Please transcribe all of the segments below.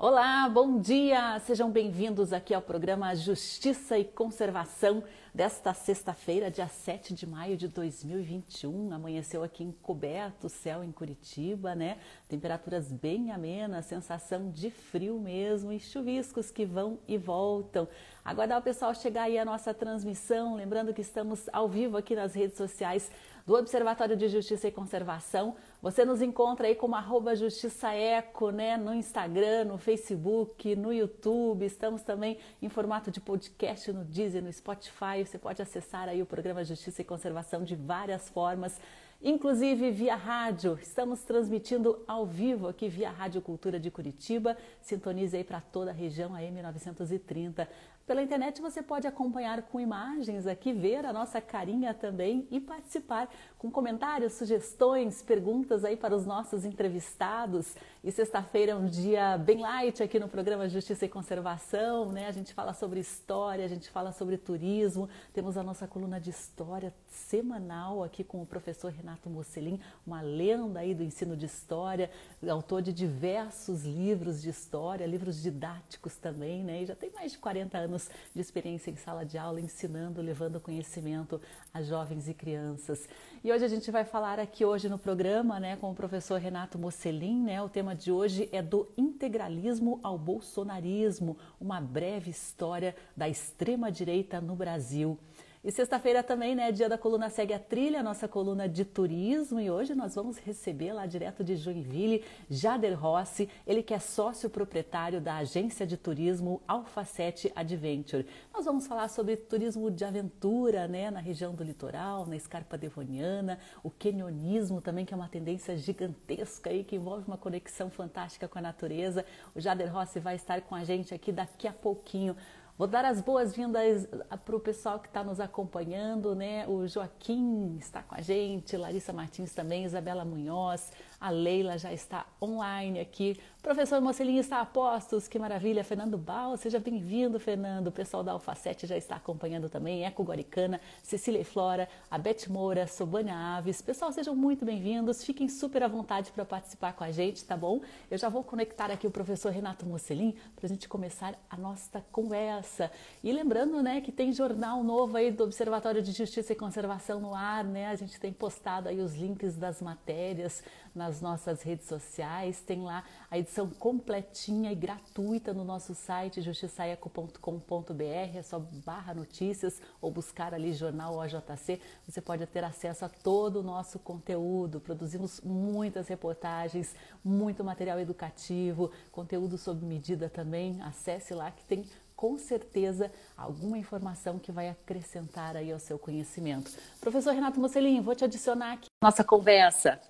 Olá, bom dia! Sejam bem-vindos aqui ao programa Justiça e Conservação desta sexta-feira, dia 7 de maio de 2021. Amanheceu aqui encoberto o céu em Curitiba, né? Temperaturas bem amenas, sensação de frio mesmo e chuviscos que vão e voltam. Aguardar o pessoal chegar aí à nossa transmissão, lembrando que estamos ao vivo aqui nas redes sociais do Observatório de Justiça e Conservação. Você nos encontra aí como arroba Justiça Eco, né? No Instagram, no Facebook, no YouTube. Estamos também em formato de podcast no Deezer, no Spotify. Você pode acessar aí o programa Justiça e Conservação de várias formas inclusive via rádio. Estamos transmitindo ao vivo aqui via Rádio Cultura de Curitiba. Sintonize aí para toda a região AM 930. Pela internet você pode acompanhar com imagens aqui, ver a nossa carinha também e participar com comentários, sugestões, perguntas aí para os nossos entrevistados. E sexta-feira é um dia bem light aqui no programa Justiça e Conservação, né? A gente fala sobre história, a gente fala sobre turismo. Temos a nossa coluna de história semanal aqui com o professor Renato Mocelin, uma lenda aí do ensino de história, autor de diversos livros de história, livros didáticos também, né? E já tem mais de 40 anos anos de experiência em sala de aula, ensinando, levando conhecimento a jovens e crianças. E hoje a gente vai falar aqui hoje no programa, né, com o professor Renato Mocelin, né? O tema de hoje é do integralismo ao bolsonarismo, uma breve história da extrema direita no Brasil. E sexta-feira também, né, dia da coluna Segue a Trilha, nossa coluna de turismo. E hoje nós vamos receber lá direto de Joinville, Jader Rossi, ele que é sócio proprietário da agência de turismo Alfacete Adventure. Nós vamos falar sobre turismo de aventura, né, na região do litoral, na escarpa devoniana, o kenionismo também, que é uma tendência gigantesca aí, que envolve uma conexão fantástica com a natureza. O Jader Rossi vai estar com a gente aqui daqui a pouquinho Vou dar as boas-vindas para o pessoal que está nos acompanhando, né? O Joaquim está com a gente, Larissa Martins também, Isabela Munhoz, a Leila já está online aqui. Professor Mocelinho está a postos, que maravilha. Fernando Bal, seja bem-vindo, Fernando. O pessoal da Alfacete já está acompanhando também. Eco Guaricana, Cecília e Flora, a Beth Moura, Sobânia Aves. Pessoal, sejam muito bem-vindos. Fiquem super à vontade para participar com a gente, tá bom? Eu já vou conectar aqui o professor Renato Mocelin para a gente começar a nossa conversa. E lembrando, né, que tem jornal novo aí do Observatório de Justiça e Conservação no ar, né? A gente tem postado aí os links das matérias nas nossas redes sociais. Tem lá a edição completinha e gratuita no nosso site justiçaeco.com.br. É só barra notícias ou buscar ali jornal OJC. Você pode ter acesso a todo o nosso conteúdo. Produzimos muitas reportagens, muito material educativo, conteúdo sob medida também. Acesse lá que tem com certeza alguma informação que vai acrescentar aí ao seu conhecimento. Professor Renato Mocelin, vou te adicionar aqui nossa conversa.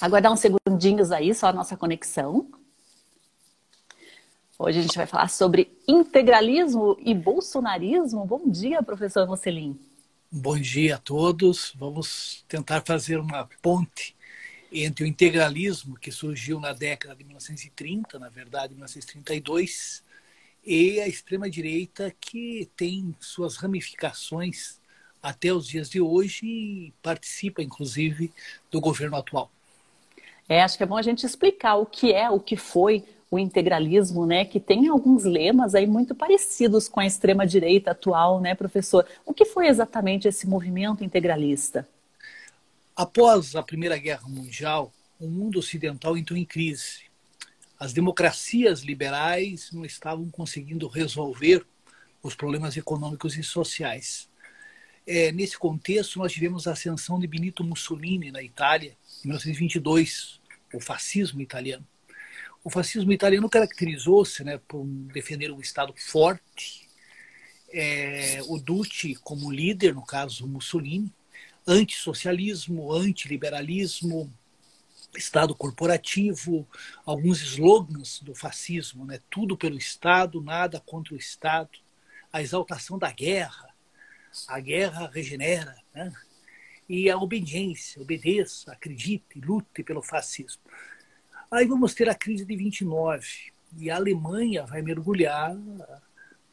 Aguardar uns segundinhos aí, só a nossa conexão. Hoje a gente vai falar sobre integralismo e bolsonarismo. Bom dia, professor Mocelin. Bom dia a todos. Vamos tentar fazer uma ponte entre o integralismo, que surgiu na década de 1930, na verdade, 1932, e a extrema-direita, que tem suas ramificações até os dias de hoje e participa, inclusive, do governo atual. É, acho que é bom a gente explicar o que é, o que foi o integralismo, né, que tem alguns lemas aí muito parecidos com a extrema direita atual, né, professor? O que foi exatamente esse movimento integralista? Após a Primeira Guerra Mundial, o mundo ocidental entrou em crise. As democracias liberais não estavam conseguindo resolver os problemas econômicos e sociais. É, nesse contexto, nós tivemos a ascensão de Benito Mussolini na Itália, em 1922, o fascismo italiano. O fascismo italiano caracterizou-se né, por defender um Estado forte, é, o Duce como líder, no caso Mussolini, antissocialismo, antiliberalismo, Estado corporativo, alguns slogans do fascismo, né? tudo pelo Estado, nada contra o Estado, a exaltação da guerra, a guerra regenera, né? e a obediência, obedeça, acredite, lute pelo fascismo. Aí vamos ter a crise de 29 e a Alemanha vai mergulhar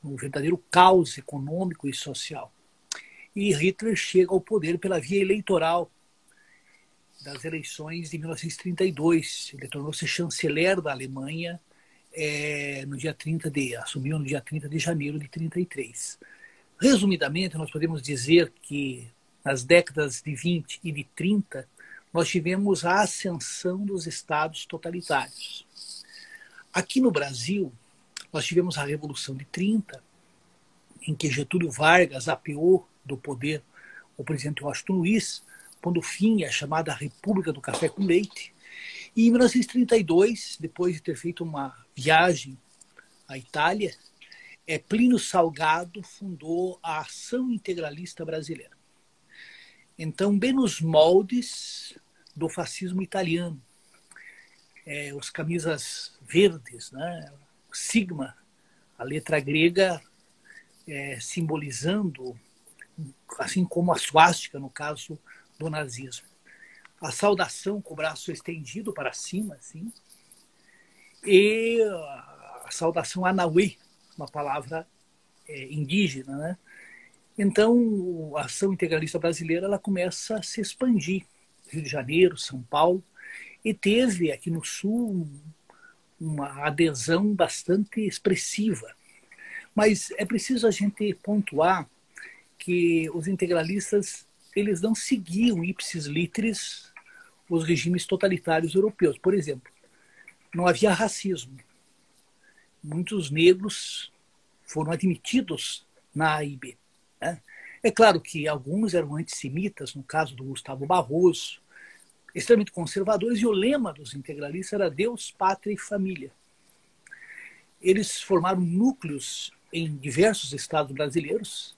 num verdadeiro caos econômico e social. E Hitler chega ao poder pela via eleitoral das eleições de 1932. Ele tornou-se chanceler da Alemanha é, no dia 30 de assumiu no dia 30 de janeiro de 33. Resumidamente, nós podemos dizer que nas décadas de 20 e de 30 nós tivemos a ascensão dos estados totalitários. Aqui no Brasil, nós tivemos a Revolução de 30, em que Getúlio Vargas apeou do poder o presidente Washington Luiz, pondo fim à chamada República do Café com Leite. E em 1932, depois de ter feito uma viagem à Itália, é, Plínio Salgado fundou a Ação Integralista Brasileira. Então, bem nos moldes do fascismo italiano. É, os camisas verdes, né? o sigma, a letra grega é, simbolizando, assim como a suástica, no caso do nazismo. A saudação com o braço estendido para cima, assim, e a saudação Anauê, uma palavra é, indígena, né? Então, a ação integralista brasileira ela começa a se expandir Rio de Janeiro, São Paulo, e teve aqui no Sul uma adesão bastante expressiva. Mas é preciso a gente pontuar que os integralistas eles não seguiam ipsis literis os regimes totalitários europeus. Por exemplo, não havia racismo. Muitos negros foram admitidos na AIB. Né? É claro que alguns eram antissemitas, no caso do Gustavo Barroso, extremamente conservadores, e o lema dos integralistas era Deus, Pátria e Família. Eles formaram núcleos em diversos estados brasileiros,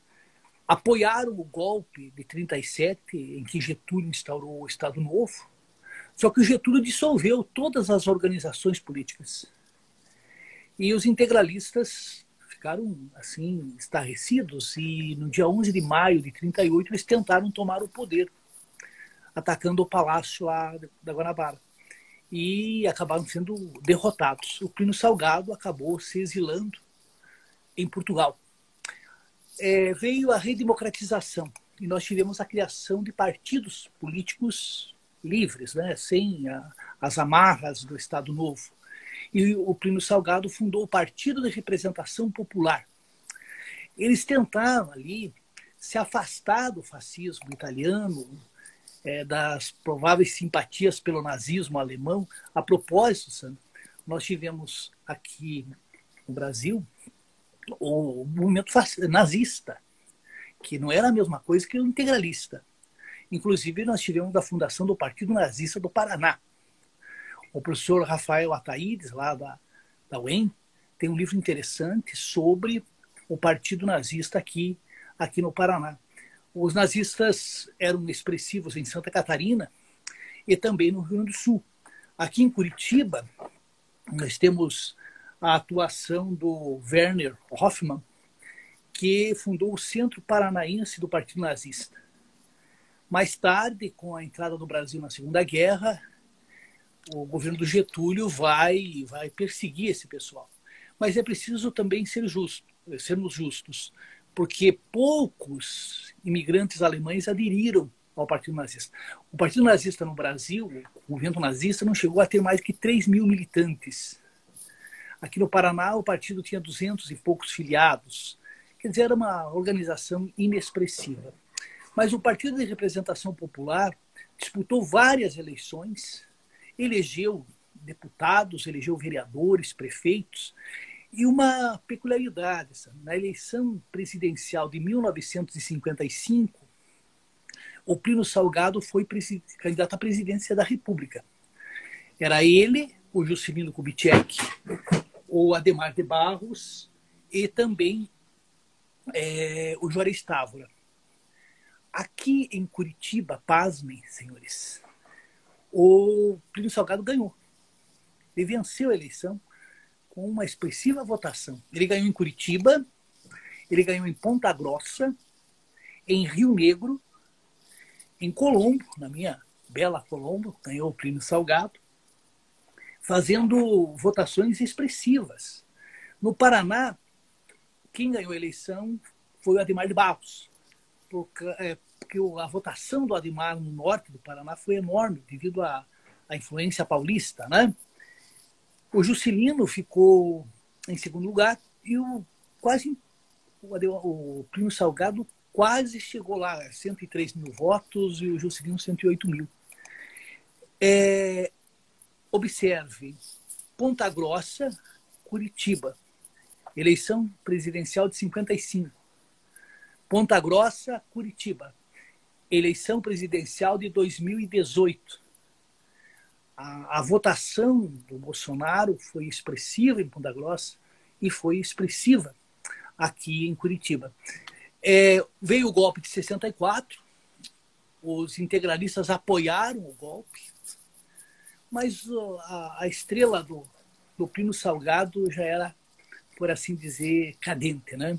apoiaram o golpe de 37, em que Getúlio instaurou o Estado Novo, só que Getúlio dissolveu todas as organizações políticas. E os integralistas ficaram assim estarrecidos e no dia 11 de maio de 38 eles tentaram tomar o poder, atacando o palácio lá da Guanabara. E acabaram sendo derrotados. O Plínio Salgado acabou se exilando em Portugal. É, veio a redemocratização e nós tivemos a criação de partidos políticos livres, né, sem a, as amarras do Estado Novo e o Plínio Salgado fundou o Partido de Representação Popular. Eles tentaram ali se afastar do fascismo italiano, é, das prováveis simpatias pelo nazismo alemão. A propósito, Sandro, nós tivemos aqui no Brasil o movimento nazista, que não era a mesma coisa que o integralista. Inclusive, nós tivemos a fundação do Partido Nazista do Paraná, o professor Rafael Ataídes, lá da, da UEM, tem um livro interessante sobre o partido nazista aqui, aqui no Paraná. Os nazistas eram expressivos em Santa Catarina e também no Rio Grande do Sul. Aqui em Curitiba, nós temos a atuação do Werner Hoffmann, que fundou o Centro Paranaense do Partido Nazista. Mais tarde, com a entrada do Brasil na Segunda Guerra, o governo do Getúlio vai, vai perseguir esse pessoal. Mas é preciso também ser justo, sermos justos, porque poucos imigrantes alemães aderiram ao Partido Nazista. O Partido Nazista no Brasil, o movimento nazista, não chegou a ter mais que 3 mil militantes. Aqui no Paraná, o partido tinha 200 e poucos filiados. Quer dizer, era uma organização inexpressiva. Mas o Partido de Representação Popular disputou várias eleições elegeu deputados, elegeu vereadores, prefeitos. E uma peculiaridade, na eleição presidencial de 1955, o Plínio Salgado foi candidato à presidência da República. Era ele, o Juscelino Kubitschek, o Ademar de Barros e também é, o Juarez Távora. Aqui em Curitiba, pasmem, senhores, o Plínio Salgado ganhou. Ele venceu a eleição com uma expressiva votação. Ele ganhou em Curitiba, ele ganhou em Ponta Grossa, em Rio Negro, em Colombo, na minha bela Colombo, ganhou o Plínio Salgado, fazendo votações expressivas. No Paraná, quem ganhou a eleição foi o Ademar de Barros, porque, é, porque a votação do Ademar no norte do Paraná foi enorme devido à, à influência paulista, né? O Juscelino ficou em segundo lugar e o quase o, Plínio Salgado quase chegou lá, 103 mil votos e o Juscelino 108 mil. É, observe, Ponta Grossa, Curitiba, eleição presidencial de 55. Ponta Grossa, Curitiba, eleição presidencial de 2018. A, a, votação do Bolsonaro foi expressiva em Ponta Grossa e foi expressiva aqui em Curitiba. É, veio o golpe de 64, os integralistas apoiaram o golpe, mas a, a estrela do, do Salgado já era, por assim dizer, cadente. Né?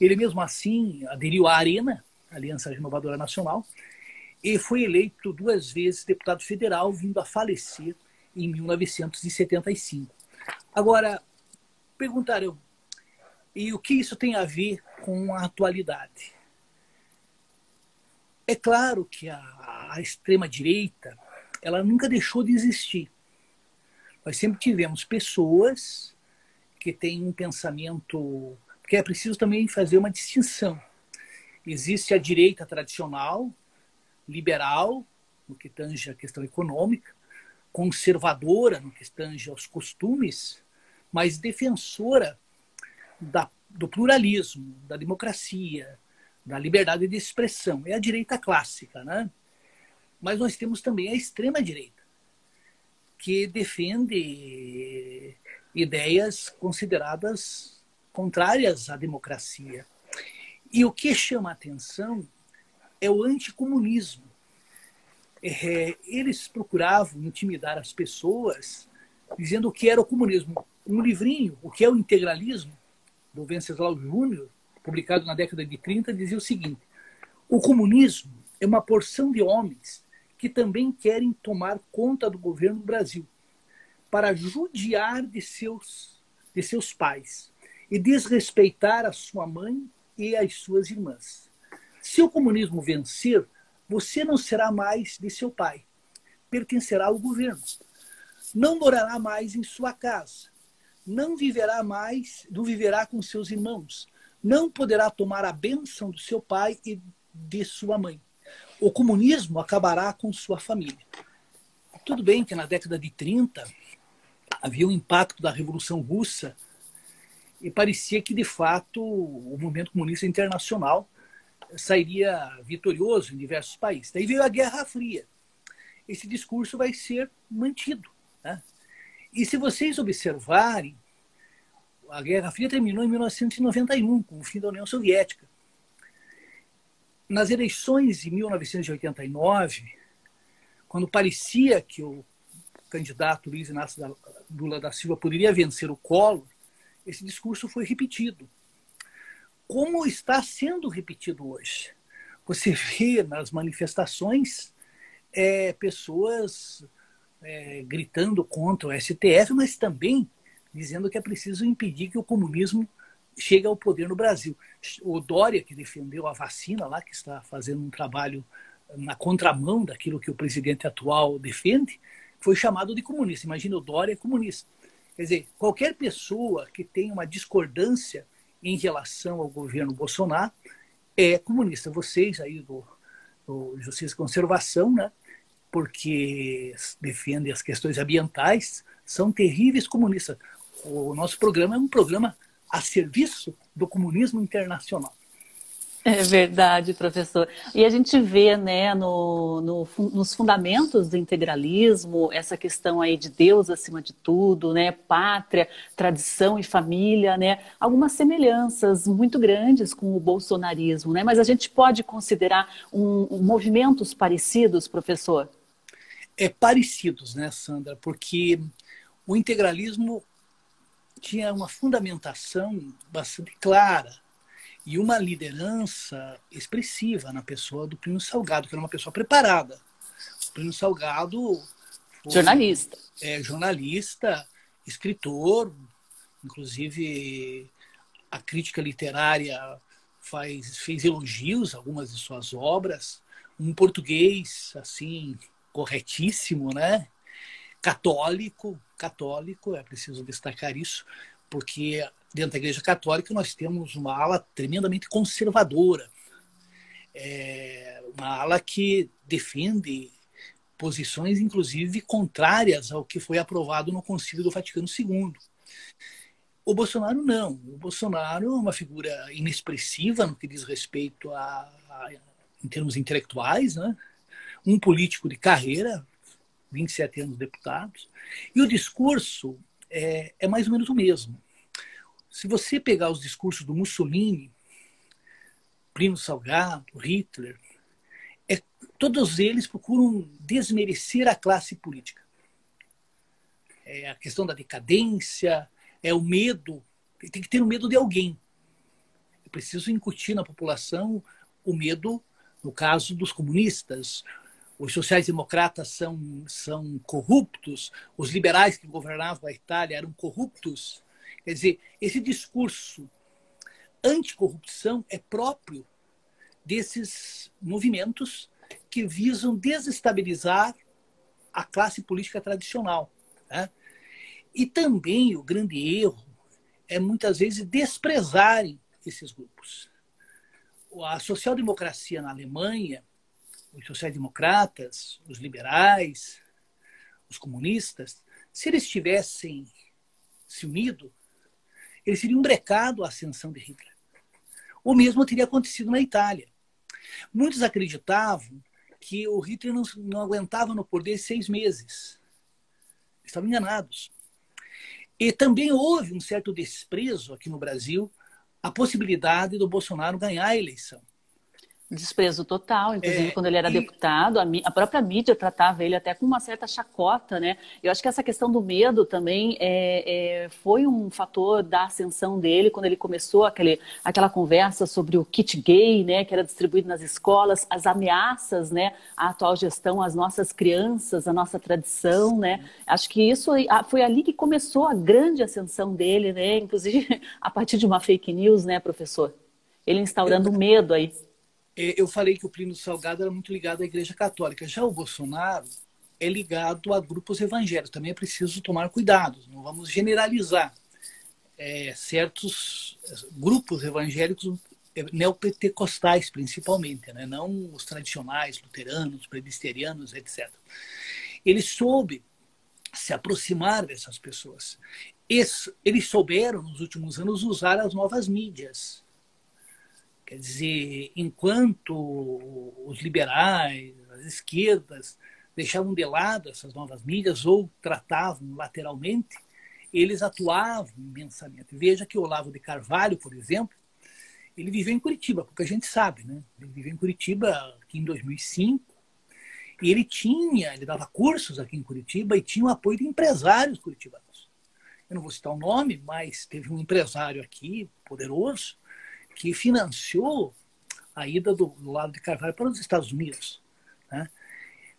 Ele mesmo assim aderiu à Arena, Aliança Renovadora Nacional, e foi eleito duas vezes deputado federal, vindo a falecer em 1975. Agora, perguntaram, e o que isso tem a ver com a atualidade? É claro que a, a extrema-direita ela nunca deixou de existir. Nós sempre tivemos pessoas que têm um pensamento. Porque é preciso também fazer uma distinção. Existe a direita tradicional, liberal, no que tange a questão econômica, conservadora, no que tange aos costumes, mas defensora da, do pluralismo, da democracia, da liberdade de expressão. É a direita clássica, né? Mas nós temos também a extrema-direita, que defende ideias consideradas contrárias à democracia. E o que chama a atenção é o anticomunismo. É, eles procuravam intimidar as pessoas dizendo o que era o comunismo. Um livrinho, O que é o integralismo, do Venceslau Júnior, publicado na década de 30, dizia o seguinte: o comunismo é uma porção de homens que também querem tomar conta do governo do Brasil para judiar de seus, de seus pais e desrespeitar a sua mãe e as suas irmãs. Se o comunismo vencer, você não será mais de seu pai, pertencerá ao governo. Não morará mais em sua casa, não viverá mais, não viverá com seus irmãos, não poderá tomar a bênção do seu pai e de sua mãe o comunismo acabará com sua família. Tudo bem que na década de 30 havia um impacto da Revolução Russa e parecia que, de fato, o movimento comunista internacional sairia vitorioso em diversos países. Daí veio a Guerra Fria. Esse discurso vai ser mantido. Né? E se vocês observarem, a Guerra Fria terminou em 1991, com o fim da União Soviética nas eleições de 1989, quando parecia que o candidato Luiz Inácio Lula da Silva poderia vencer o Collor, esse discurso foi repetido. Como está sendo repetido hoje? Você vê nas manifestações é, pessoas é, gritando contra o STF, mas também dizendo que é preciso impedir que o comunismo chega ao poder no Brasil. O Dória, que defendeu a vacina lá, que está fazendo um trabalho na contramão daquilo que o presidente atual defende, foi chamado de comunista. Imagina, o Dória é comunista. Quer dizer, qualquer pessoa que tenha uma discordância em relação ao governo Bolsonaro é comunista. Vocês aí do, do Justiça e Conservação, né, porque defendem as questões ambientais, são terríveis comunistas. O nosso programa é um programa a serviço do comunismo internacional. É verdade, professor. E a gente vê né, no, no, nos fundamentos do integralismo essa questão aí de Deus acima de tudo, né, pátria, tradição e família, né, algumas semelhanças muito grandes com o bolsonarismo, né, mas a gente pode considerar um, um, movimentos parecidos, professor? É parecidos, né, Sandra, porque o integralismo tinha uma fundamentação bastante clara e uma liderança expressiva na pessoa do Plínio Salgado, que era uma pessoa preparada. O Plínio Salgado foi, jornalista, é jornalista, escritor, inclusive a crítica literária faz fez elogios a algumas de suas obras, um português assim corretíssimo, né? Católico, católico, é preciso destacar isso, porque dentro da Igreja Católica nós temos uma ala tremendamente conservadora, é uma ala que defende posições, inclusive, contrárias ao que foi aprovado no Concílio do Vaticano II. O Bolsonaro não. O Bolsonaro é uma figura inexpressiva no que diz respeito a, a em termos intelectuais, né? um político de carreira, 27 anos deputados, e o discurso é, é mais ou menos o mesmo. Se você pegar os discursos do Mussolini, Primo Salgado, Hitler, é, todos eles procuram desmerecer a classe política. É a questão da decadência, é o medo, tem que ter o medo de alguém. É preciso incutir na população o medo, no caso dos comunistas, os sociais-democratas são, são corruptos, os liberais que governavam a Itália eram corruptos. Quer dizer, esse discurso anticorrupção é próprio desses movimentos que visam desestabilizar a classe política tradicional. Né? E também o grande erro é muitas vezes desprezarem esses grupos. A social-democracia na Alemanha os sociais-democratas, os liberais, os comunistas, se eles tivessem se unido, eles teriam brecado a ascensão de Hitler. O mesmo teria acontecido na Itália. Muitos acreditavam que o Hitler não, não aguentava no poder seis meses. Estavam enganados. E também houve um certo desprezo aqui no Brasil a possibilidade do Bolsonaro ganhar a eleição. Desprezo total, inclusive é, quando ele era e... deputado, a, a, própria mídia tratava ele até com uma certa chacota, né? Eu acho que essa questão do medo também é, é, foi um fator da ascensão dele quando ele começou aquele, aquela conversa sobre o kit gay, né? Que era distribuído nas escolas, as ameaças, né? À atual gestão, às nossas crianças, à nossa tradição, né? Acho que isso foi ali que começou a grande ascensão dele, né? Inclusive a partir de uma fake news, né, professor? Ele instaurando medo aí. É, eu falei que o Plínio Salgado era muito ligado à Igreja Católica. Já o Bolsonaro é ligado a grupos evangélicos. Também é preciso tomar cuidado, não vamos generalizar. É, certos grupos evangélicos é, neopentecostais, principalmente, né? não os tradicionais, luteranos, presbiterianos, etc. Ele soube se aproximar dessas pessoas. Eles souberam, nos últimos anos, usar as novas mídias Quer dizer, enquanto os liberais, as esquerdas, deixavam de lado essas novas mídias ou tratavam lateralmente, eles atuavam imensamente. Veja que Olavo de Carvalho, por exemplo, ele viveu em Curitiba, porque a gente sabe, né? Ele viveu em Curitiba aqui em 2005 e ele tinha, ele dava cursos aqui em Curitiba e tinha o apoio de empresários curitibanos. Eu não vou citar o nome, mas teve um empresário aqui, poderoso, que financiou a ida do, do lado de Carvalho para os Estados Unidos. Né?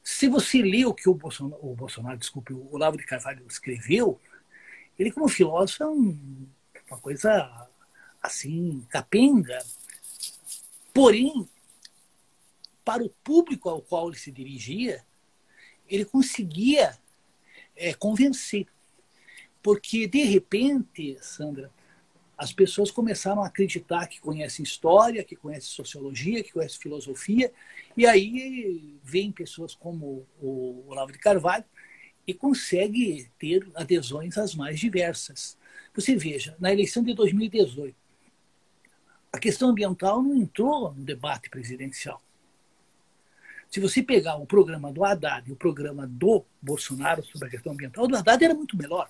Se você lê o que o Bolsonaro, o Bolsonaro, desculpe, o Olavo de Carvalho escreveu, ele como filósofo é um, uma coisa assim, capenga. Porém, para o público ao qual ele se dirigia, ele conseguia é, convencer. Porque, de repente, Sandra, as pessoas começaram a acreditar que conhecem história, que conhecem sociologia, que conhecem filosofia, e aí vem pessoas como o Olavo de Carvalho e consegue ter adesões as mais diversas. Você veja, na eleição de 2018, a questão ambiental não entrou no debate presidencial. Se você pegar o programa do Haddad e o programa do Bolsonaro sobre a questão ambiental, o do Haddad era muito melhor.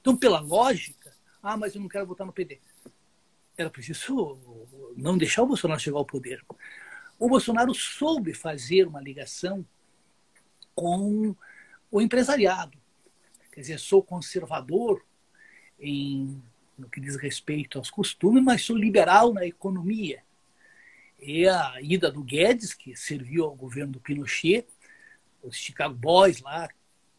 Então, pela lógica, ah, mas eu não quero votar no PD. Era preciso não deixar o Bolsonaro chegar ao poder. O Bolsonaro soube fazer uma ligação com o empresariado. Quer dizer, sou conservador em, no que diz respeito aos costumes, mas sou liberal na economia. E a ida do Guedes, que serviu ao governo do Pinochet, os Chicago Boys lá,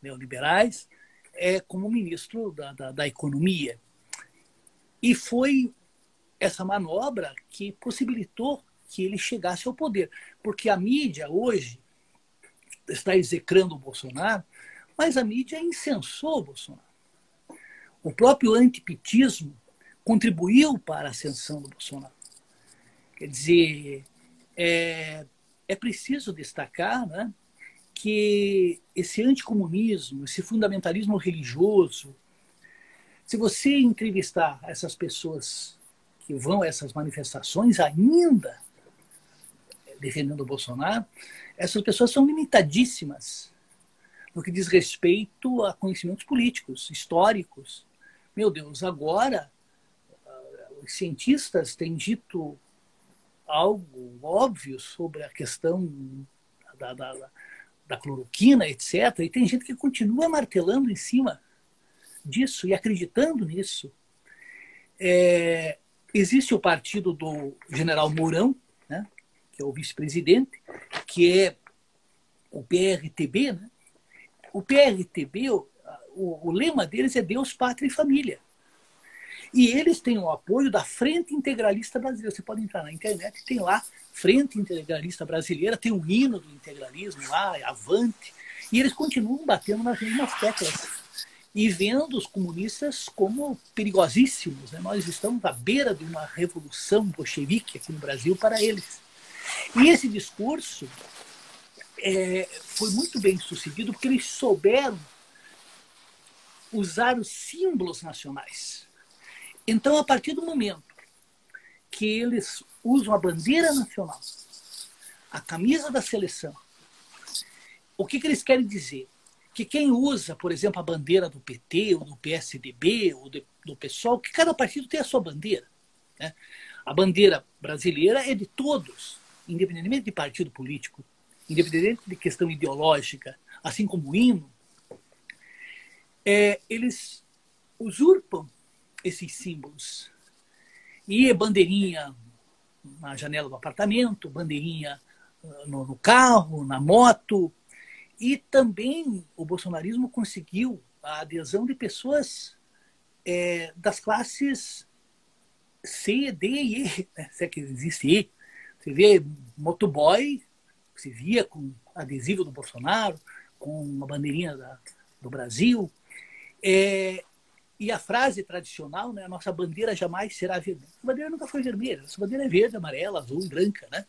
neoliberais, é como ministro da, da, da Economia. E foi essa manobra que possibilitou que ele chegasse ao poder. Porque a mídia hoje está execrando o Bolsonaro, mas a mídia incensou o Bolsonaro. o próprio antipetismo contribuiu para a ascensão do Bolsonaro. Quer dizer, é, é preciso destacar né, que esse anticomunismo, esse fundamentalismo religioso, se você entrevistar essas pessoas que vão a essas manifestações ainda defendendo o Bolsonaro, essas pessoas são limitadíssimas no que diz respeito a conhecimentos políticos, históricos. Meu Deus, agora ah, os cientistas têm dito algo óbvio sobre a questão da, da, da cloroquina, etc. E tem gente que continua martelando em cima disso e acreditando nisso. É, existe o partido do general Mourão, né, que é o vice-presidente, que é o PRTB. Né? O PRTB, o, o, lema deles é Deus, Pátria e Família. E eles têm o apoio da Frente Integralista Brasileira. Você pode entrar na internet, tem lá Frente Integralista Brasileira, tem o hino do integralismo lá, Avante, e eles continuam batendo nas mesmas teclas e vendo os comunistas como perigosíssimos. Né? Nós estamos à beira de uma revolução bolchevique aqui no Brasil para eles. E esse discurso é, foi muito bem sucedido porque eles souberam usar os símbolos nacionais. Então, a partir do momento que eles usam a bandeira nacional, a camisa da seleção, o que, que eles querem dizer? Que quem usa, por exemplo, a bandeira do PT, ou do PSDB, ou do PSOL, que cada partido tem a sua bandeira. Né? A bandeira brasileira é de todos, independentemente de partido político, independente de questão ideológica, assim como o hino, é, eles usurpam esses símbolos. E bandeirinha na janela do apartamento, bandeirinha ah, no, no carro, na moto. E também o bolsonarismo conseguiu a adesão de pessoas é, das classes C, D e E, né? se é que existe E. Você vê motoboy, se via com adesivo do Bolsonaro, com uma bandeirinha da, do Brasil. É, e a frase tradicional, né, a nossa bandeira jamais será vermelha. A bandeira nunca foi vermelha, nossa bandeira é verde, amarela, azul branca. Né?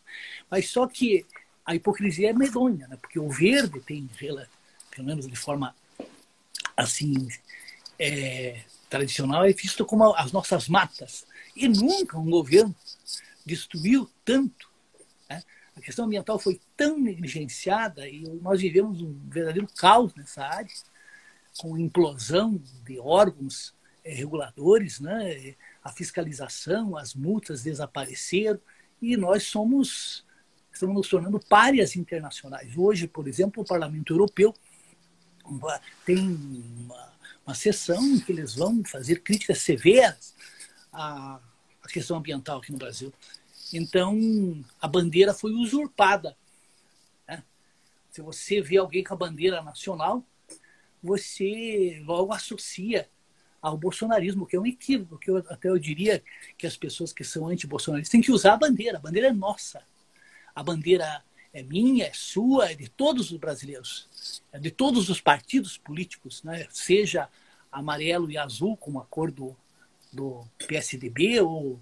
Mas só que a hipocrisia é medonha, né? porque o verde tem, pelo menos de forma assim, é, tradicional, é visto como as nossas matas. E nunca um governo destruiu tanto. Né? A questão ambiental foi tão negligenciada e nós vivemos um verdadeiro caos nessa área com implosão de órgãos é, reguladores, né? a fiscalização, as multas desapareceram e nós somos estamos nos tornando párias internacionais. Hoje, por exemplo, o Parlamento Europeu tem uma, uma sessão em que eles vão fazer críticas severas à, à questão ambiental aqui no Brasil. Então, a bandeira foi usurpada. Né? Se você vê alguém com a bandeira nacional, você logo associa ao bolsonarismo, que é um equívoco, que eu, até eu diria que as pessoas que são anti-bolsonaristas têm que usar a bandeira. A bandeira é nossa. A bandeira é minha, é sua, é de todos os brasileiros, é de todos os partidos políticos, né? seja amarelo e azul, como a cor do, do PSDB, ou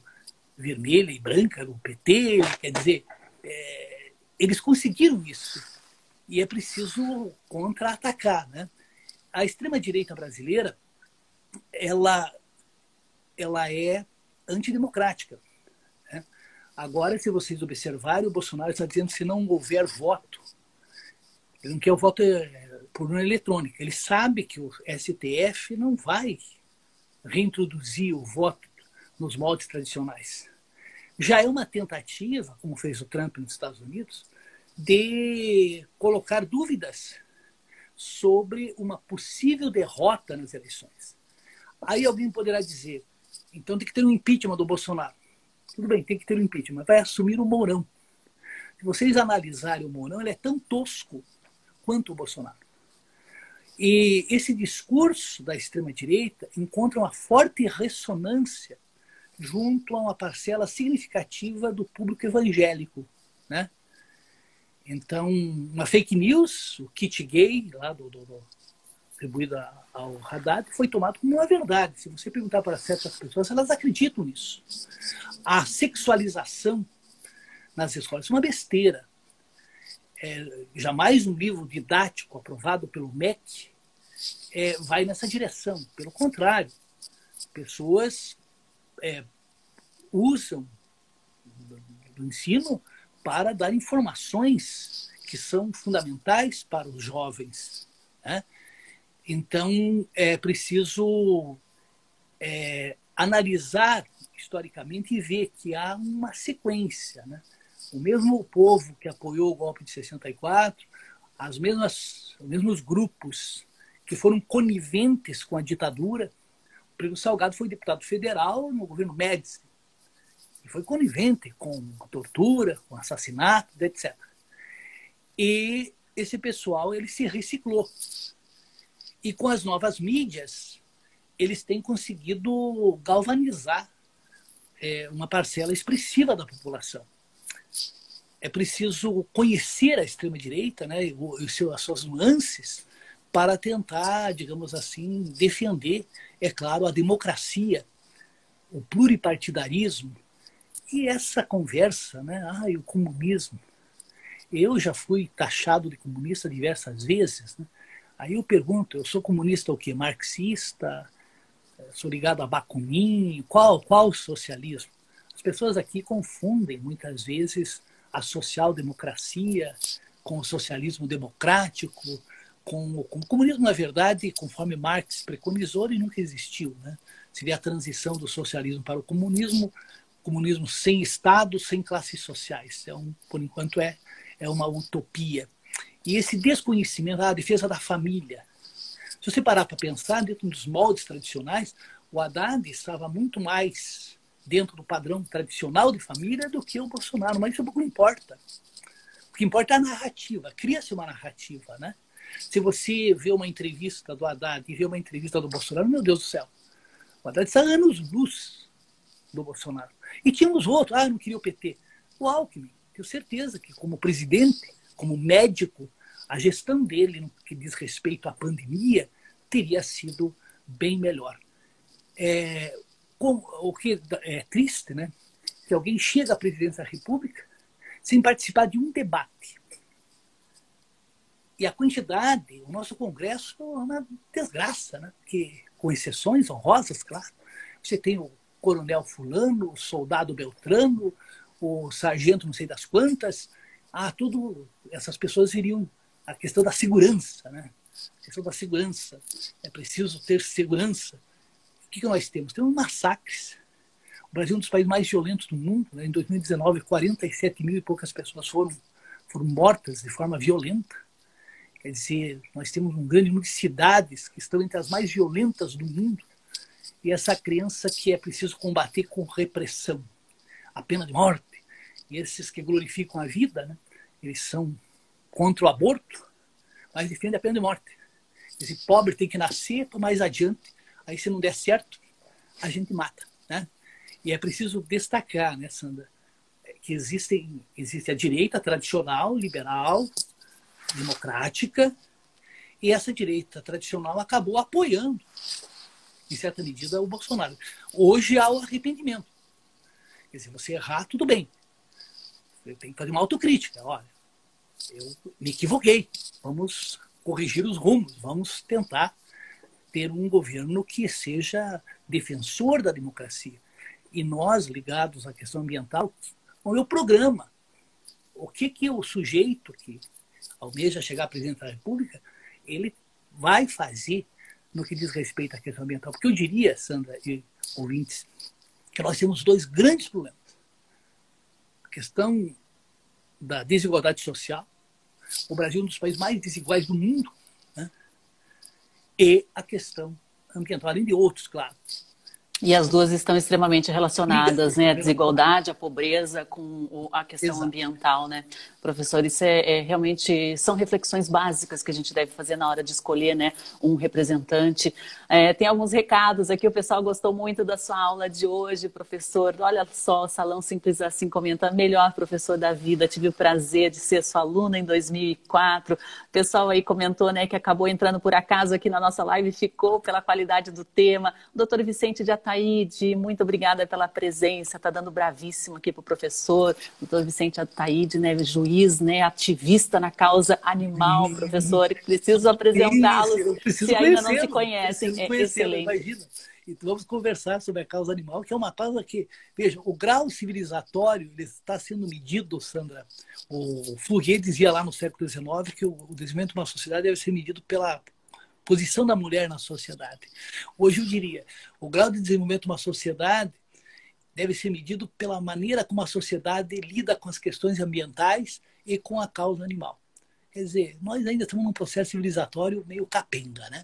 vermelha e branca do PT. Quer dizer, é, eles conseguiram isso. E é preciso contra-atacar. Né? a extrema-direita brasileira ela, ela é antidemocrática. Agora, se vocês observarem, o Bolsonaro está dizendo se não houver voto, ele não quer o voto é, por urna eletrônica. Ele sabe que o STF não vai reintroduzir o voto nos moldes tradicionais. Já é uma tentativa, como fez o Trump nos Estados Unidos, de colocar dúvidas sobre uma possível derrota nas eleições. Aí alguém poderá dizer, então tem que ter um impeachment do Bolsonaro. Tudo bem, tem que ter um impeachment, vai assumir o Mourão. Se vocês analisarem o Mourão, ele é tão tosco quanto o Bolsonaro. E esse discurso da extrema-direita encontra uma forte ressonância junto a uma parcela significativa do público evangélico, né? Então, uma fake news, o kit gay lá do, do, do atribuída ao Haddad foi tomado como uma verdade. Se você perguntar para certas pessoas, elas acreditam nisso. A sexualização nas escolas é uma besteira. É, jamais um livro didático aprovado pelo MEC é, vai nessa direção. Pelo contrário, pessoas é, usam do ensino para dar informações que são fundamentais para os jovens. Né? Então, é preciso é, analisar historicamente e ver que há uma sequência. Né? O mesmo povo que apoiou o golpe de 64, as mesmas, os mesmos grupos que foram coniventes com a ditadura. O Primo Salgado foi deputado federal no governo Médici e foi conivente com a tortura, com assassinato, etc. E esse pessoal ele se reciclou. E com as novas mídias, eles têm conseguido galvanizar é, uma parcela expressiva da população. É preciso conhecer a extrema-direita né, e, e as suas nuances para tentar, digamos assim, defender, é claro, a democracia, o pluripartidarismo, e essa conversa, né? Ah, o comunismo. Eu já fui taxado de comunista diversas vezes. Né? Aí eu pergunto, eu sou comunista o quê? Marxista? Sou ligado a Bakunin? Qual, qual socialismo? As pessoas aqui confundem muitas vezes a social-democracia com o socialismo democrático, com, com o comunismo, na verdade, conforme Marx preconizou, ele nunca existiu. Né? Seria a transição do socialismo para o comunismo, comunismo sem Estado, sem classes sociais. É um, por enquanto é, é uma utopia. E esse desconhecimento, a defesa da família. Se você parar para pensar, dentro dos moldes tradicionais, o Haddad estava muito mais dentro do padrão tradicional de família do que o Bolsonaro, mas isso pouco importa. O que importa é a narrativa, cria-se uma narrativa, né? Se você vê uma entrevista do Haddad e vê uma entrevista do Bolsonaro, meu Deus do céu, o Haddad está anos-luz do Bolsonaro. E tínhamos outros, ah, não queria o PT. O Alckmin, tenho certeza que como presidente, como médico, a gestão dele no que diz respeito à pandemia teria sido bem melhor. É, com, o que é triste, né? Que alguém chega à presidência da República sem participar de um debate. E a quantidade, o nosso Congresso é uma desgraça, né? Que, com exceções honrosas, claro. Você tem o coronel fulano, o soldado Beltrano, o sargento não sei das quantas. Ah, tudo, essas pessoas iriam. A questão da segurança, né? A questão da segurança. É preciso ter segurança. O que, que nós temos? Temos massacres. O Brasil é um dos países mais violentos do mundo. Né? Em 2019, 47 mil e poucas pessoas foram, foram mortas de forma violenta. Quer dizer, nós temos um grande número de cidades que estão entre as mais violentas do mundo e essa crença que é preciso combater com repressão, a pena de morte. E esses que glorificam a vida, né, eles são contra o aborto, mas defendem a pena de morte. Esse pobre tem que nascer para mais adiante, aí se não der certo, a gente mata. Né? E é preciso destacar, né, Sandra, que existem, existe a direita tradicional, liberal, democrática, e essa direita tradicional acabou apoiando em certa medida, o Bolsonaro. Hoje há o arrependimento. Quer dizer, você errar, tudo bem. Você tem que fazer uma autocrítica. Olha, eu me equivoquei. Vamos corrigir os rumos. Vamos tentar ter um governo que seja defensor da democracia. E nós, ligados à questão ambiental, o meu programa. O que, que o sujeito que almeja chegar a presidente da República, ele vai fazer no que diz respeito à questão ambiental. Porque eu diria, Sandra e ouvintes, que nós temos dois grandes problemas. A questão da desigualdade social. O Brasil é um dos países mais desiguais do mundo. Né? E a questão ambiental, além de outros, claro. E as duas estão extremamente relacionadas, né? A desigualdade, a pobreza com a questão Exato. ambiental, né? Professor, isso é, é, realmente são reflexões básicas que a gente deve fazer na hora de escolher, né? Um representante. É, tem alguns recados aqui. O pessoal gostou muito da sua aula de hoje, professor. Olha só, o Salão Simples assim comenta: melhor professor da vida. Tive o prazer de ser sua aluna em 2004. O pessoal aí comentou, né? Que acabou entrando por acaso aqui na nossa live, ficou pela qualidade do tema. O doutor Vicente de Ataíde, muito obrigada pela presença, está dando bravíssimo aqui para o professor, doutor Vicente Ataíde, né, juiz, né, ativista na causa animal, professor, preciso apresentá-los se ainda não se conhecem, é excelente. Imagina. Então vamos conversar sobre a causa animal, que é uma causa que, veja, o grau civilizatório ele está sendo medido, Sandra. O Fourier dizia lá no século XIX que o, o desenvolvimento de uma sociedade deve ser medido pela posição da mulher na sociedade. Hoje eu diria, o grau de desenvolvimento de uma sociedade deve ser medido pela maneira como a sociedade lida com as questões ambientais e com a causa animal. Quer dizer, nós ainda estamos num processo civilizatório meio capenga, né?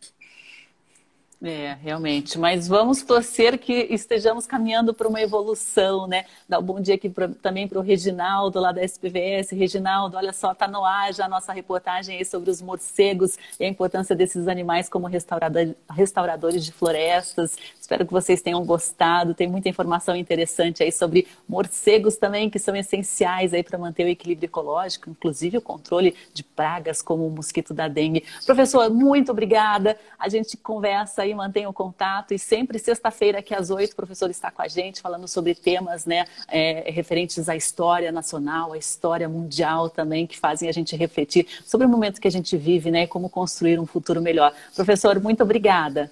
É, realmente. Mas vamos torcer que estejamos caminhando para uma evolução, né? Dar um bom dia aqui pra, também para o Reginaldo, lá da SPVS. Reginaldo, olha só, está no ar já a nossa reportagem aí sobre os morcegos e a importância desses animais como restaurador, restauradores de florestas. Espero que vocês tenham gostado. Tem muita informação interessante aí sobre morcegos também, que são essenciais aí para manter o equilíbrio ecológico, inclusive o controle de pragas como o mosquito da dengue. Professor, muito obrigada. A gente conversa aí mantenha o contato. E sempre, sexta-feira, aqui às oito, o professor está com a gente, falando sobre temas né, é, referentes à história nacional, à história mundial também, que fazem a gente refletir sobre o momento que a gente vive né, e como construir um futuro melhor. Professor, muito obrigada.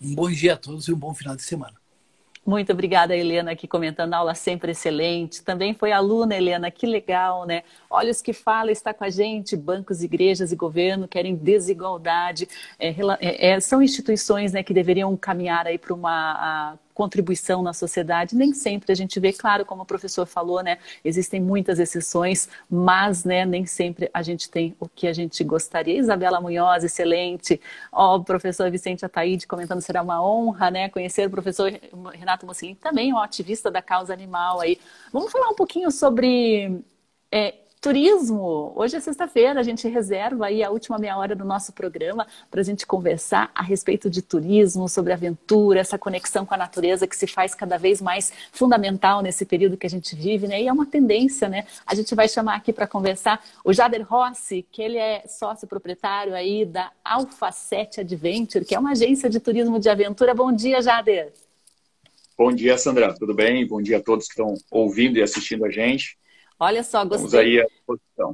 Um bom dia a todos e um bom final de semana. Muito obrigada, Helena, aqui comentando a aula sempre excelente. Também foi aluna, Helena, que legal, né? Olhos que Fala está com a gente, bancos, igrejas e governo querem desigualdade. É, é, é, são instituições né, que deveriam caminhar aí para uma contribuição na sociedade. Nem sempre a gente vê, claro, como o professor falou, né? Existem muitas exceções, mas né, nem sempre a gente tem o que a gente gostaria. Isabela Munhoz, excelente. Ó, o professor Vicente Ataíde comentando, será uma honra, né? Conhecer o professor Renato Mossolini, também um ativista da causa animal aí. Vamos falar um pouquinho sobre é, Turismo. Hoje é sexta-feira, a gente reserva aí a última meia hora do nosso programa para a gente conversar a respeito de turismo, sobre aventura, essa conexão com a natureza que se faz cada vez mais fundamental nesse período que a gente vive, né? E é uma tendência, né? A gente vai chamar aqui para conversar o Jader Rossi, que ele é sócio proprietário aí da Alpha 7 Adventure, que é uma agência de turismo de aventura. Bom dia, Jader. Bom dia, Sandra. Tudo bem? Bom dia a todos que estão ouvindo e assistindo a gente. Olha só, gostei.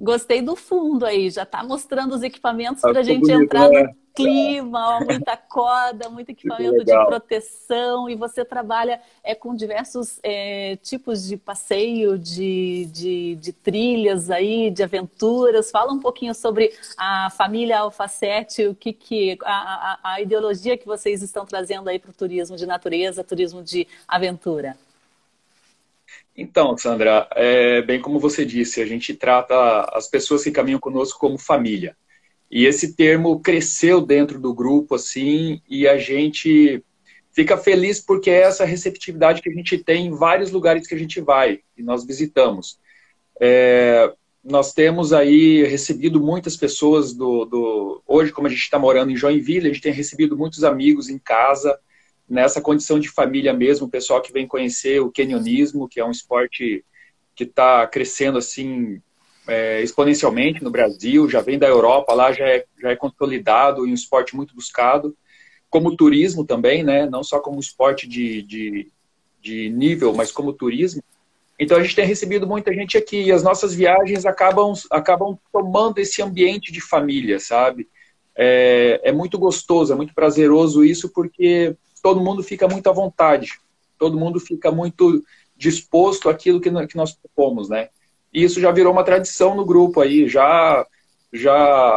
Gostei do fundo aí, já está mostrando os equipamentos tá para a gente bonito, entrar né? no clima, ó, muita corda, muito equipamento de proteção. E você trabalha é, com diversos é, tipos de passeio, de, de, de, trilhas aí, de aventuras. Fala um pouquinho sobre a família Alfacete, o que, que a, a, a ideologia que vocês estão trazendo aí para o turismo de natureza, turismo de aventura. Então, Sandra, é, bem como você disse, a gente trata as pessoas que caminham conosco como família. E esse termo cresceu dentro do grupo, assim, e a gente fica feliz porque é essa receptividade que a gente tem em vários lugares que a gente vai e nós visitamos. É, nós temos aí recebido muitas pessoas do, do... Hoje, como a gente está morando em Joinville, a gente tem recebido muitos amigos em casa, nessa condição de família mesmo, o pessoal que vem conhecer o canyonismo, que é um esporte que está crescendo assim é, exponencialmente no Brasil, já vem da Europa, lá já é, já é consolidado e um esporte muito buscado, como turismo também, né? não só como esporte de, de, de nível, mas como turismo. Então a gente tem recebido muita gente aqui e as nossas viagens acabam, acabam tomando esse ambiente de família, sabe? É, é muito gostoso, é muito prazeroso isso, porque todo mundo fica muito à vontade, todo mundo fica muito disposto àquilo que, que nós propomos, né? E isso já virou uma tradição no grupo aí, já já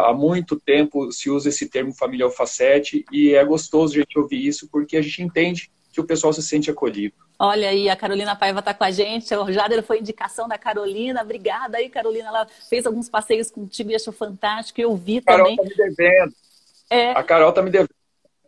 há muito tempo se usa esse termo família alfacete e é gostoso a gente ouvir isso porque a gente entende que o pessoal se sente acolhido. Olha aí, a Carolina Paiva está com a gente. O Jader foi indicação da Carolina. Obrigada aí, Carolina. Ela fez alguns passeios contigo e achou fantástico. Eu vi Carol também. Tá me devendo. É. A Carol tá me devendo.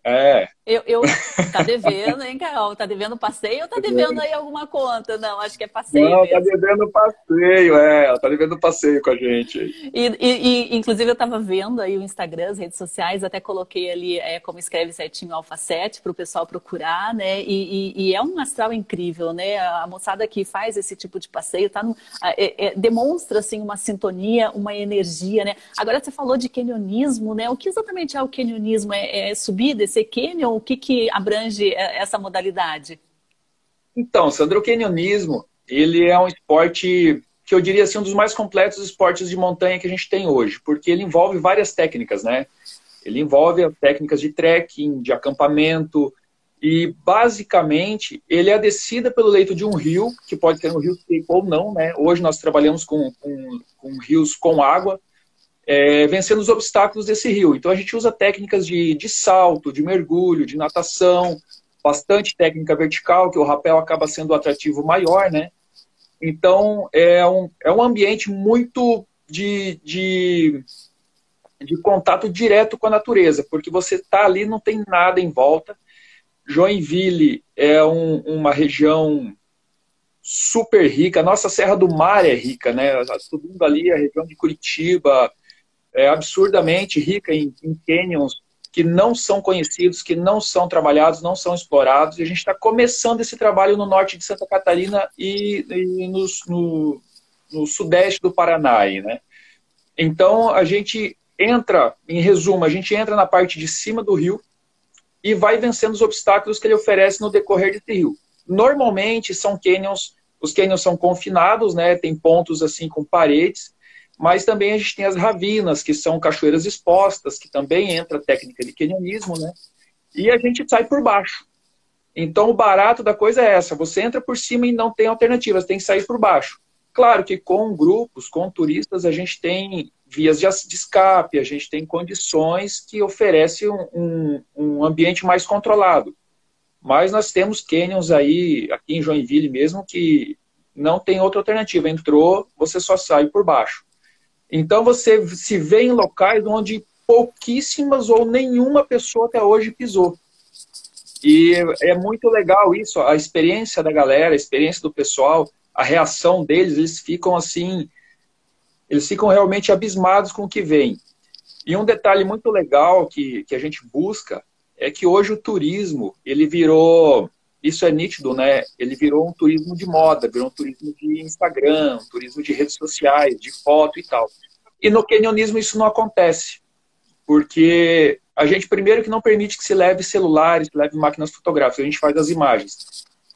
É. Eu, eu, tá devendo, hein, Carol? Tá devendo passeio ou tá devendo aí alguma conta? Não, acho que é passeio. Não, mesmo. tá devendo passeio, é. Tá devendo passeio com a gente. E, e, e inclusive, eu tava vendo aí o Instagram, as redes sociais, até coloquei ali é, como escreve certinho Alfa 7 para o pessoal procurar, né? E, e, é um astral incrível, né? A moçada que faz esse tipo de passeio tá no, é, é, demonstra assim uma sintonia, uma energia, né? Agora você falou de canionismo, né? O que exatamente é o canionismo? É, é subir, descer canyon? O que, que abrange é, essa modalidade? Então, Sandro, o canyonismo, ele é um esporte que eu diria assim, um dos mais completos esportes de montanha que a gente tem hoje, porque ele envolve várias técnicas, né? Ele envolve as técnicas de trekking, de acampamento, e basicamente ele é a descida pelo leito de um rio, que pode ser um rio seco ou não, né? Hoje nós trabalhamos com, com, com rios com água, é, vencendo os obstáculos desse rio. Então a gente usa técnicas de, de salto, de mergulho, de natação, bastante técnica vertical, que o rapel acaba sendo o atrativo maior, né? Então é um, é um ambiente muito de, de, de contato direto com a natureza, porque você está ali, não tem nada em volta. Joinville é um, uma região super rica. Nossa Serra do Mar é rica, né? Subindo ali a região de Curitiba, é, absurdamente rica em, em canyons que não são conhecidos, que não são trabalhados, não são explorados. E a gente está começando esse trabalho no norte de Santa Catarina e, e no, no, no, sudeste do Paraná. Aí, né? Então, a gente entra, em resumo, a gente entra na parte de cima do rio e vai vencendo os obstáculos que ele oferece no decorrer desse rio. Normalmente são canyons, os canyons são confinados, né? Tem pontos assim com paredes mas também a gente tem as ravinas, que são cachoeiras expostas, que também entra a técnica de canyonismo, né? E a gente sai por baixo. Então o barato da coisa é essa, você entra por cima e não tem alternativas, tem que sair por baixo. Claro que com grupos, com turistas, a gente tem vias de escape, a gente tem condições que oferecem um, um, um ambiente mais controlado. Mas nós temos canyons aí, aqui em Joinville mesmo, que não tem outra alternativa. Entrou, você só sai por baixo. Então você se vê em locais onde pouquíssimas ou nenhuma pessoa até hoje pisou. E é muito legal isso, a experiência da galera, a experiência do pessoal, a reação deles, eles ficam assim, eles ficam realmente abismados com o que vem. E um detalhe muito legal que, que a gente busca é que hoje o turismo, ele virou, isso é nítido, né? Ele virou um turismo de moda, virou um turismo de Instagram, um turismo de redes sociais, de foto e tal. E no canyonismo isso não acontece, porque a gente primeiro que não permite que se leve celulares, leve máquinas fotográficas, a gente faz as imagens.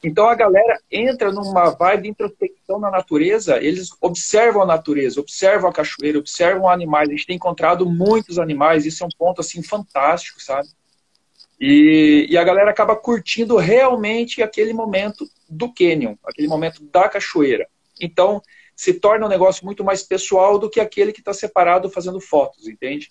Então a galera entra numa vibe de introspecção na natureza, eles observam a natureza, observam a cachoeira, observam animais. A gente tem encontrado muitos animais, isso é um ponto assim fantástico, sabe? E, e, a galera acaba curtindo realmente aquele momento do canyon, aquele momento da cachoeira. Então, se torna um negócio muito mais pessoal do que aquele que está separado fazendo fotos, entende?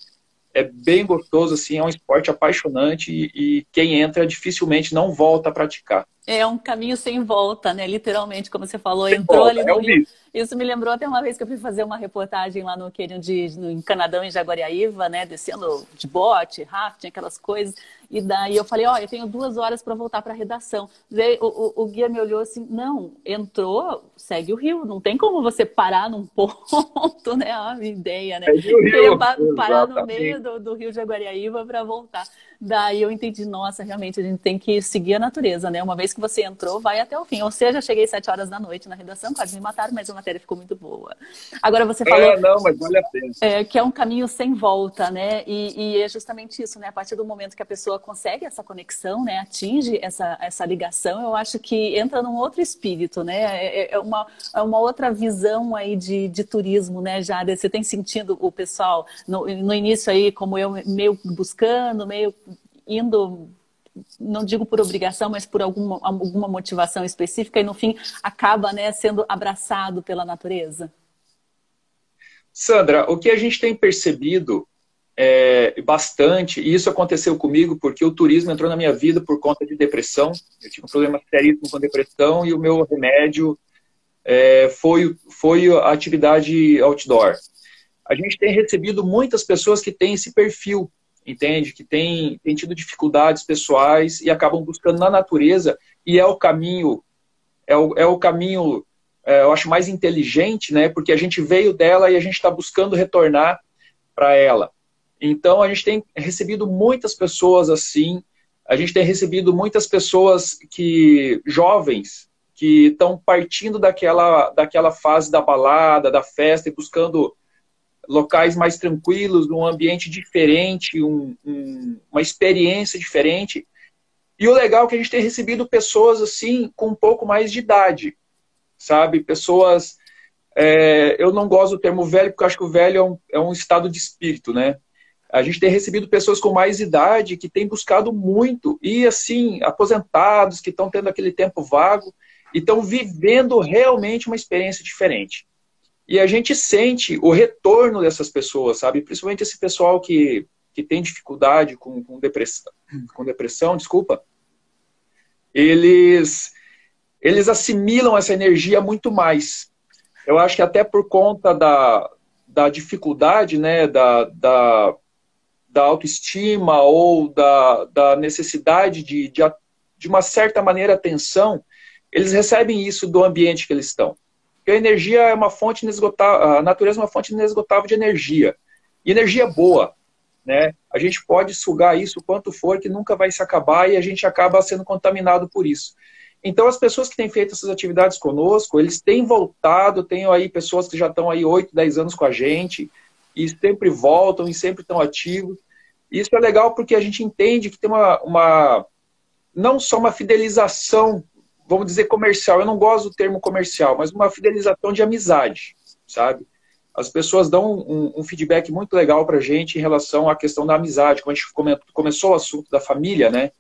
É bem gostoso, assim, é um esporte apaixonante e, e quem entra dificilmente não volta a praticar. É um caminho sem volta, né? Literalmente, como você falou, sem entrou volta, ali no é Rio. Isso me lembrou até uma vez que eu fui fazer uma reportagem lá no Canyon de, no, em Canadão, em Jaguariaíva, né? Descendo de bote, rafting, aquelas coisas. E daí eu falei, ó, oh, eu tenho duas horas para voltar para a redação. Daí o, o, o, guia me olhou assim, não, entrou, segue o rio, não tem como você parar num ponto, né? A minha ideia, né? Rio, parar no meio do, do rio Jaguariaíva para voltar. Daí eu entendi, nossa, realmente a gente tem que seguir a natureza, né? Uma vez que você entrou, vai até o fim. Ou seja, cheguei sete horas da noite na redação, quase me mataram, mas a matéria ficou muito boa. Agora você falou. É, não, mas vale a pena. É, que é um caminho sem volta, né? E, e, é justamente isso, né? A partir do momento que a pessoa consegue essa conexão, né? Atinge essa, essa ligação, eu acho que entra num outro espírito, né? É, é uma, é uma outra visão aí de, de turismo, né, Jade? Você tem sentido o pessoal no, no início aí, como eu, meio buscando, meio indo não digo por obrigação, mas por alguma, alguma motivação específica e no fim acaba né, sendo abraçado pela natureza? Sandra, o que a gente tem percebido é, bastante, e isso aconteceu comigo porque o turismo entrou na minha vida por conta de depressão. Eu tive um problema seríssimo com depressão e o meu remédio é, foi, foi a atividade outdoor. A gente tem recebido muitas pessoas que têm esse perfil entende? Que tem, tem tido dificuldades pessoais e acabam buscando na natureza, e é o caminho, é o, é o caminho, é, eu acho, mais inteligente, né? Porque a gente veio dela e a gente está buscando retornar para ela. Então, a gente tem recebido muitas pessoas assim, a gente tem recebido muitas pessoas que, jovens, que estão partindo daquela, daquela fase da balada, da festa e buscando locais mais tranquilos, um ambiente diferente, um, um, uma experiência diferente. E o legal é que a gente tem recebido pessoas assim com um pouco mais de idade, sabe? Pessoas. É, eu não gosto do termo velho, porque eu acho que o velho é um, é um estado de espírito, né? A gente tem recebido pessoas com mais idade que têm buscado muito, e assim, aposentados que estão tendo aquele tempo vago e estão vivendo realmente uma experiência diferente. E a gente sente o retorno dessas pessoas, sabe? Principalmente esse pessoal que, que tem dificuldade com, com, depressão, com depressão, desculpa. Eles, eles assimilam essa energia muito mais. Eu acho que até por conta da, da dificuldade, né, da, da, da autoestima ou da, da necessidade de, de, de uma certa maneira atenção, eles recebem isso do ambiente que eles estão. Porque a energia é uma fonte inesgotável, a natureza é uma fonte inesgotável de energia. E energia boa, né? A gente pode sugar isso o quanto for, que nunca vai se acabar e a gente acaba sendo contaminado por isso. Então, as pessoas que têm feito essas atividades conosco, eles têm voltado, tenho aí pessoas que já estão aí 8, 10 anos com a gente, e sempre voltam e sempre estão ativos. Isso é legal porque a gente entende que tem uma, uma não só uma fidelização vamos dizer, comercial. Eu não gosto do termo comercial, mas uma fidelização de amizade, sabe? As pessoas dão um, um feedback muito legal para gente em relação à questão da amizade. Quando a gente começou o assunto da família, né?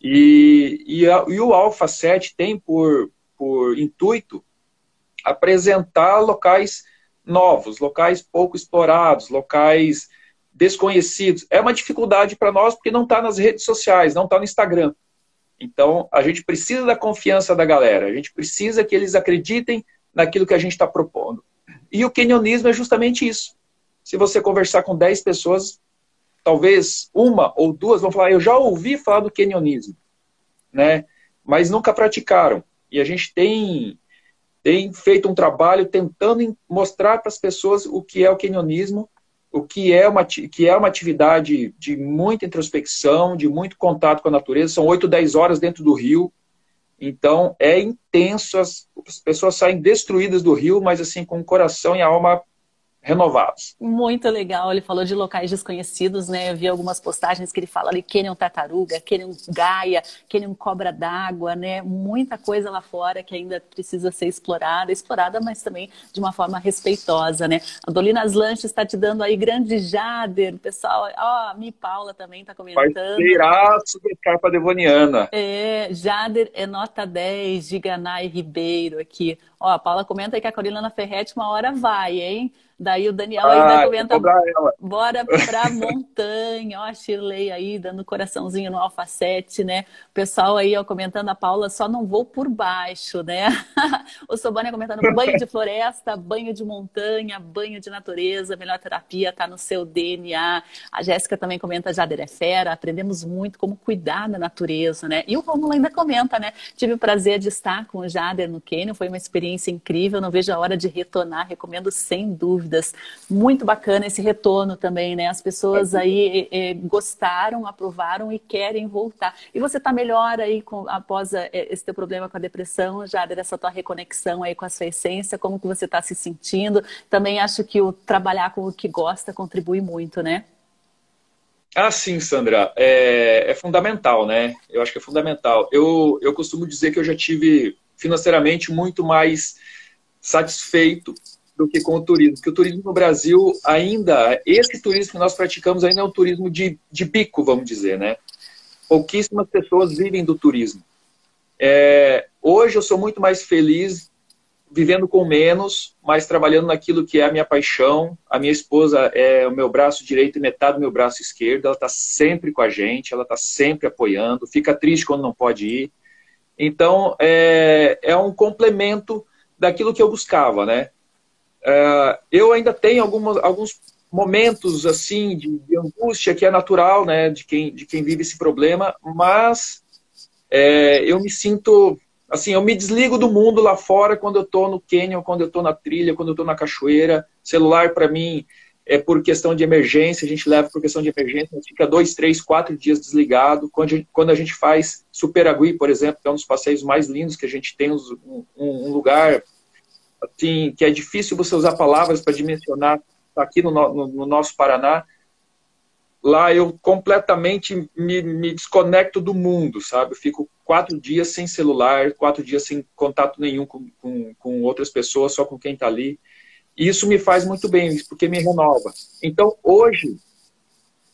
E, e, a, e o Alpha 7 tem por, por intuito apresentar locais novos, locais pouco explorados, locais desconhecidos. É uma dificuldade para nós porque não está nas redes sociais, não está no Instagram. Então, a gente precisa da confiança da galera, a gente precisa que eles acreditem naquilo que a gente está propondo. E o kenyonismo é justamente isso. Se você conversar com 10 pessoas, talvez uma ou duas vão falar: Eu já ouvi falar do kenyonismo, né? mas nunca praticaram. E a gente tem, tem feito um trabalho tentando mostrar para as pessoas o que é o kenyonismo o que é uma, que é uma atividade de muita introspecção, de muito contato com a natureza. São 8, 10 horas dentro do rio. Então, é intenso. As, as pessoas saem destruídas do rio, mas assim, com o coração e a alma renovados. Muito legal. Ele falou de locais desconhecidos, né? Eu vi algumas postagens que ele fala ali, Canyon Tartaruga, Canyon Gaia, Canyon Cobra d'Água, né? Muita coisa lá fora que ainda precisa ser explorada, explorada, mas também de uma forma respeitosa, né? A Dolinas Lanches está te dando aí grande Jader, pessoal, ó, a Mi Paula também está comentando. Parceiraço da Carpa Devoniana. É, Jader é nota 10 de Ganai Ribeiro aqui. Ó, a Paula comenta aí que a Corina Ferretti uma hora vai, hein? Daí o Daniel ainda ah, comenta, bora pra montanha, ó, a Shirley aí dando coraçãozinho no alfacete, né? O pessoal aí, ó, comentando, a Paula, só não vou por baixo, né? o Sobania comentando, banho de floresta, banho de montanha, banho de natureza, melhor terapia tá no seu DNA. A Jéssica também comenta, Jader é fera, aprendemos muito como cuidar da natureza, né? E o Romulo ainda comenta, né? Tive o prazer de estar com o Jader no Quênia, foi uma experiência incrível, não vejo a hora de retornar, recomendo sem dúvida dúvidas. Muito bacana esse retorno também, né? As pessoas aí é, gostaram, aprovaram e querem voltar. E você está melhor aí com, após é, esse teu problema com a depressão, já dessa tua reconexão aí com a sua essência, como que você está se sentindo? Também acho que o trabalhar com o que gosta contribui muito, né? Ah, sim, Sandra. É, é, fundamental, né? Eu acho que é fundamental. Eu, eu costumo dizer que eu já tive financeiramente muito mais satisfeito do que com o turismo. Porque o turismo no Brasil ainda, esse turismo que nós praticamos ainda é um turismo de, de bico, vamos dizer, né? Pouquíssimas pessoas vivem do turismo. É, hoje eu sou muito mais feliz vivendo com menos, mas trabalhando naquilo que é a minha paixão. A minha esposa é o meu braço direito e metade do meu braço esquerdo. Ela está sempre com a gente, ela está sempre apoiando. Fica triste quando não pode ir. Então, é, é um complemento daquilo que eu buscava, né? Uh, eu ainda tenho algumas, alguns momentos assim de, de, angústia que é natural, né, de quem de quem vive esse problema, mas é, eu me sinto assim, eu me desligo do mundo lá fora quando eu estou no canyon, quando eu estou na trilha, quando eu estou na cachoeira. Celular para mim é por questão de emergência, a gente leva por questão de emergência, fica dois, três, quatro dias desligado. Quando a gente, quando a gente faz Superagui, por exemplo, que é um dos passeios mais lindos que a gente tem, um, um lugar assim, que é difícil você usar palavras para dimensionar aqui no, no, no, nosso Paraná. Lá eu completamente me, me desconecto do mundo, sabe? Eu fico quatro dias sem celular, quatro dias sem contato nenhum com, com, com outras pessoas, só com quem está ali. E isso me faz muito bem, porque me renova. Então, hoje,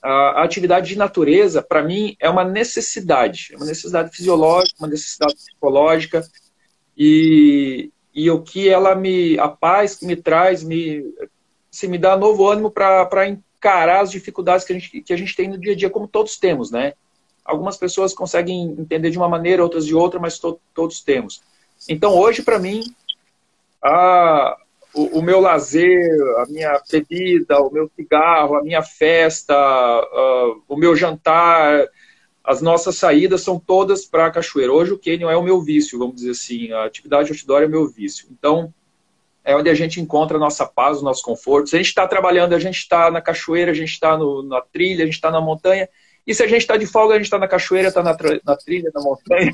a atividade de natureza, para mim, é uma necessidade. É uma necessidade fisiológica, uma necessidade psicológica. E, e o que ela me. A paz que me traz, me, se me dá novo ânimo para encarar as dificuldades que a, gente, que a gente tem no dia a dia, como todos temos, né? Algumas pessoas conseguem entender de uma maneira, outras de outra, mas to, todos temos. Então, hoje, para mim, a, o, o, meu lazer, a minha bebida, o meu cigarro, a minha festa, o meu jantar, as nossas saídas são todas para a cachoeira. Hoje o canyon é o meu vício, vamos dizer assim. A atividade outdoor é o meu vício. Então, é onde a gente encontra a nossa paz, o nosso conforto. Se a gente está trabalhando, a gente está na cachoeira, a gente está na trilha, a gente está na montanha, e se a gente está de folga, a gente está na cachoeira, está na, na, trilha, na montanha.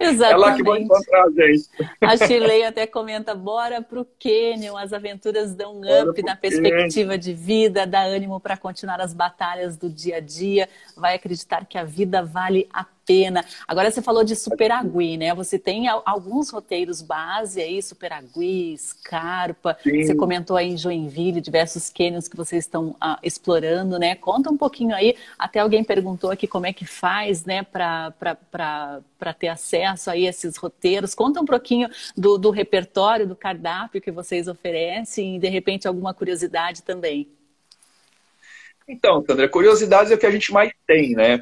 Exatamente. É lá que vão encontrar a gente. A Chile até comenta, bora para o Canyon, as aventuras dão um up na perspectiva de vida, dá ânimo para continuar as batalhas do dia a dia, vai acreditar que a vida vale a pena. Agora você falou de Superagui, né? Você tem alguns roteiros base aí, Superagui, Scarpa. Sim. Você comentou aí em Joinville, diversos canyons que vocês estão ah, explorando, né? Conta um pouquinho aí. Até alguém perguntou aqui como é que faz, né, para ter acesso a esses roteiros. Conta um pouquinho do, do repertório, do cardápio que vocês oferecem e, de repente, alguma curiosidade também. Então, Sandra, curiosidades é o que a gente mais tem, né?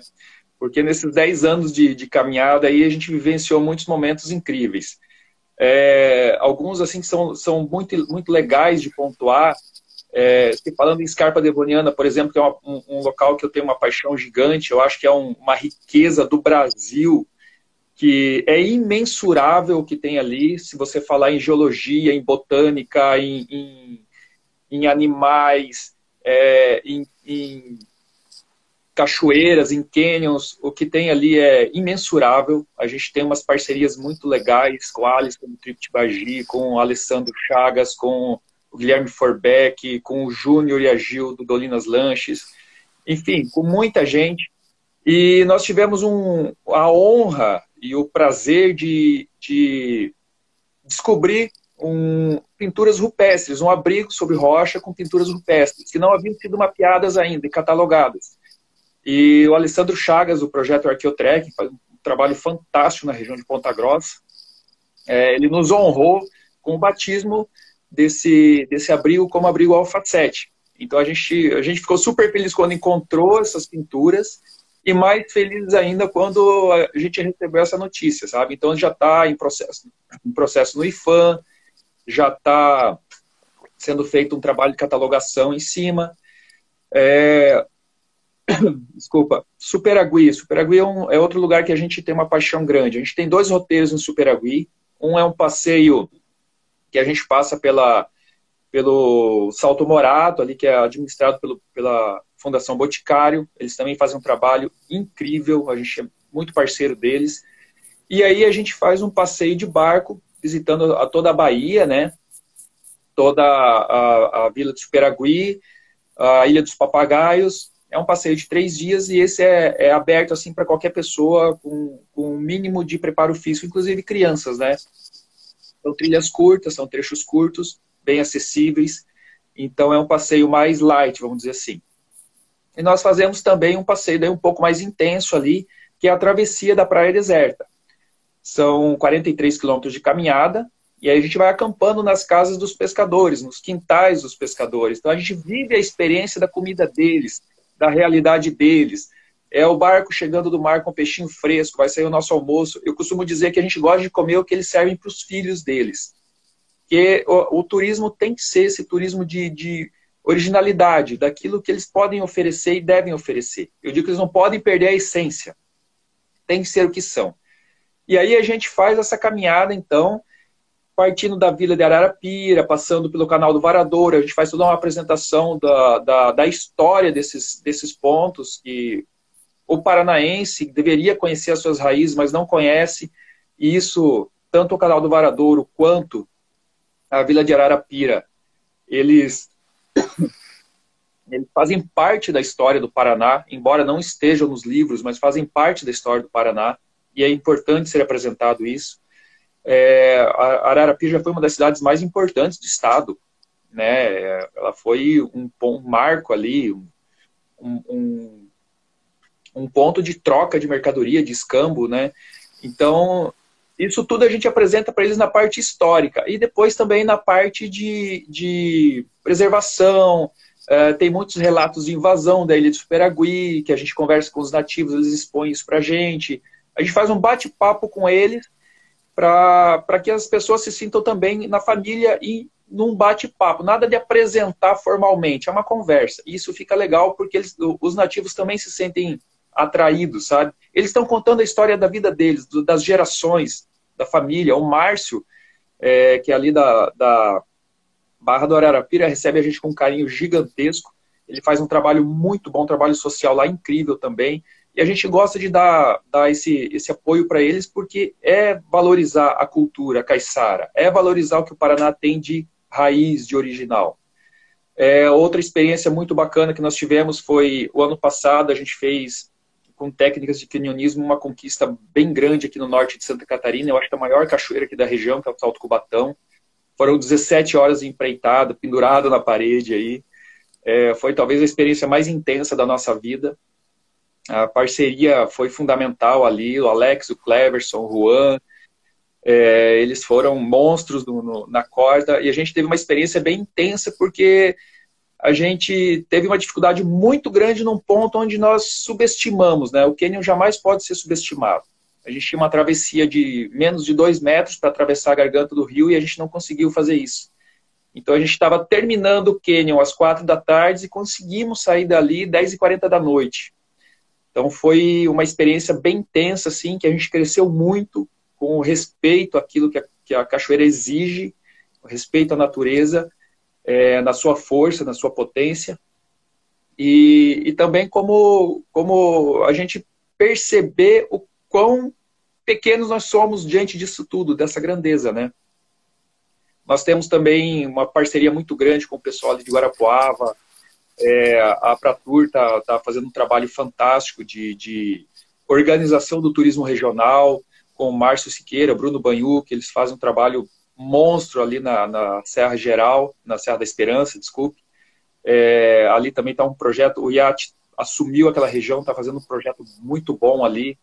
Porque nesses 10 anos de, de caminhada aí a gente vivenciou muitos momentos incríveis. É, alguns assim são, são muito, muito legais de pontuar. É, falando em Scarpa Devoniana, por exemplo, que é uma, um, um, local que eu tenho uma paixão gigante, eu acho que é um, uma riqueza do Brasil que é imensurável o que tem ali. Se você falar em geologia, em botânica, em, em, em animais, é, em, em cachoeiras, em canyons, o que tem ali é imensurável. A gente tem umas parcerias muito legais com a Alisson do Trip Bagi, com o Alessandro Chagas, com o Guilherme Forbeck, com o Júnior e a Gil do Dolinas Lanches, enfim, com muita gente. E nós tivemos um, a honra e o prazer de, de descobrir um, pinturas rupestres, um abrigo sobre rocha com pinturas rupestres, que não haviam sido mapeadas ainda e catalogadas. E o Alessandro Chagas, do projeto Arqueotrek, faz um trabalho fantástico na região de Ponta Grossa. É, ele nos honrou com o batismo desse, desse abrigo como abrigo Alfa 7. Então a gente, a gente ficou super feliz quando encontrou essas pinturas e mais feliz ainda quando a gente recebeu essa notícia, sabe? Então já está em processo, em processo no IFAM, já está sendo feito um trabalho de catalogação em cima. É, desculpa, Superagui. Superagui é, um, é outro lugar que a gente tem uma paixão grande. A gente tem dois roteiros no Superagui. Um é um passeio que a gente passa pela, pelo Salto Morato, ali que é administrado pelo, pela Fundação Boticário. Eles também fazem um trabalho incrível, a gente é muito parceiro deles. E aí a gente faz um passeio de barco, visitando a toda a Bahia, né? Toda a, a, a Vila de Superagui, a Ilha dos Papagaios, é um passeio de três dias e esse é, é aberto assim para qualquer pessoa com, com um mínimo de preparo físico, inclusive crianças, né? São trilhas curtas, são trechos curtos, bem acessíveis. Então é um passeio mais light, vamos dizer assim. E nós fazemos também um passeio daí um pouco mais intenso ali, que é a travessia da Praia Deserta. São 43 quilômetros de caminhada, e aí a gente vai acampando nas casas dos pescadores, nos quintais dos pescadores. Então a gente vive a experiência da comida deles, da realidade deles. É o barco chegando do mar com peixinho fresco, vai sair o nosso almoço. Eu costumo dizer que a gente gosta de comer o que eles servem para os filhos deles. Que o, o, turismo tem que ser esse turismo de, de originalidade daquilo que eles podem oferecer e devem oferecer. Eu digo que eles não podem perder a essência. Tem que ser o que são. E aí a gente faz essa caminhada, então, partindo da Vila de Ararapira, passando pelo canal do Varadouro, a gente faz toda uma apresentação da, da, da história desses, desses pontos que o paranaense deveria conhecer as suas raízes, mas não conhece. E isso, tanto o canal do Varadouro quanto a Vila de Ararapira, eles, eles fazem parte da história do Paraná, embora não estejam nos livros, mas fazem parte da história do Paraná. E é importante ser apresentado isso. É, Ararapira já foi uma das cidades mais importantes do estado, né? Ela foi um, um marco ali, um, um, um, ponto de troca de mercadoria, de escambo, né? Então, isso tudo a gente apresenta para eles na parte histórica e depois também na parte de, de preservação. É, tem muitos relatos de invasão da ilha de Superagui, que a gente conversa com os nativos, eles expõem isso para a gente. A gente faz um bate-papo com eles para que as pessoas se sintam também na família e num bate-papo, nada de apresentar formalmente, é uma conversa. Isso fica legal porque eles, os nativos também se sentem atraídos, sabe? Eles estão contando a história da vida deles, das gerações, da família. O Márcio, é, que é ali da, da Barra do Ararapira, recebe a gente com um carinho gigantesco. Ele faz um trabalho muito bom, um trabalho social lá incrível também. E a gente gosta de dar, dar esse, esse apoio para eles porque é valorizar a cultura caiçara, é valorizar o que o Paraná tem de raiz, de original. É, outra experiência muito bacana que nós tivemos foi o ano passado, a gente fez com técnicas de canionismo uma conquista bem grande aqui no norte de Santa Catarina, eu acho que a maior cachoeira aqui da região, que é o Salto Cubatão. Foram 17 horas empreitada, pendurado na parede aí. É, foi talvez a experiência mais intensa da nossa vida. A parceria foi fundamental ali, o Alex, o Cleverson, o Juan, é, eles foram monstros no, no, na corda e a gente teve uma experiência bem intensa porque a gente teve uma dificuldade muito grande num ponto onde nós subestimamos, né? O Canyon jamais pode ser subestimado. A gente tinha uma travessia de menos de dois metros para atravessar a garganta do rio e a gente não conseguiu fazer isso. Então a gente estava terminando o Canyon às quatro da tarde e conseguimos sair dali às 10 e 40 da noite. Então foi uma experiência bem intensa, assim, que a gente cresceu muito com o respeito àquilo que a, que a cachoeira exige, o respeito à natureza, é, na sua força, na sua potência, e, e também como, como a gente perceber o quão pequenos nós somos diante disso tudo, dessa grandeza, né? Nós temos também uma parceria muito grande com o pessoal de Guarapuava, é, a Pratur está tá fazendo um trabalho fantástico de, de, organização do turismo regional, com o Márcio Siqueira, Bruno Banhu, que eles fazem um trabalho monstro ali na, na Serra Geral, na Serra da Esperança, desculpe. É, ali também está um projeto, o IAT assumiu aquela região, está fazendo um projeto muito bom ali.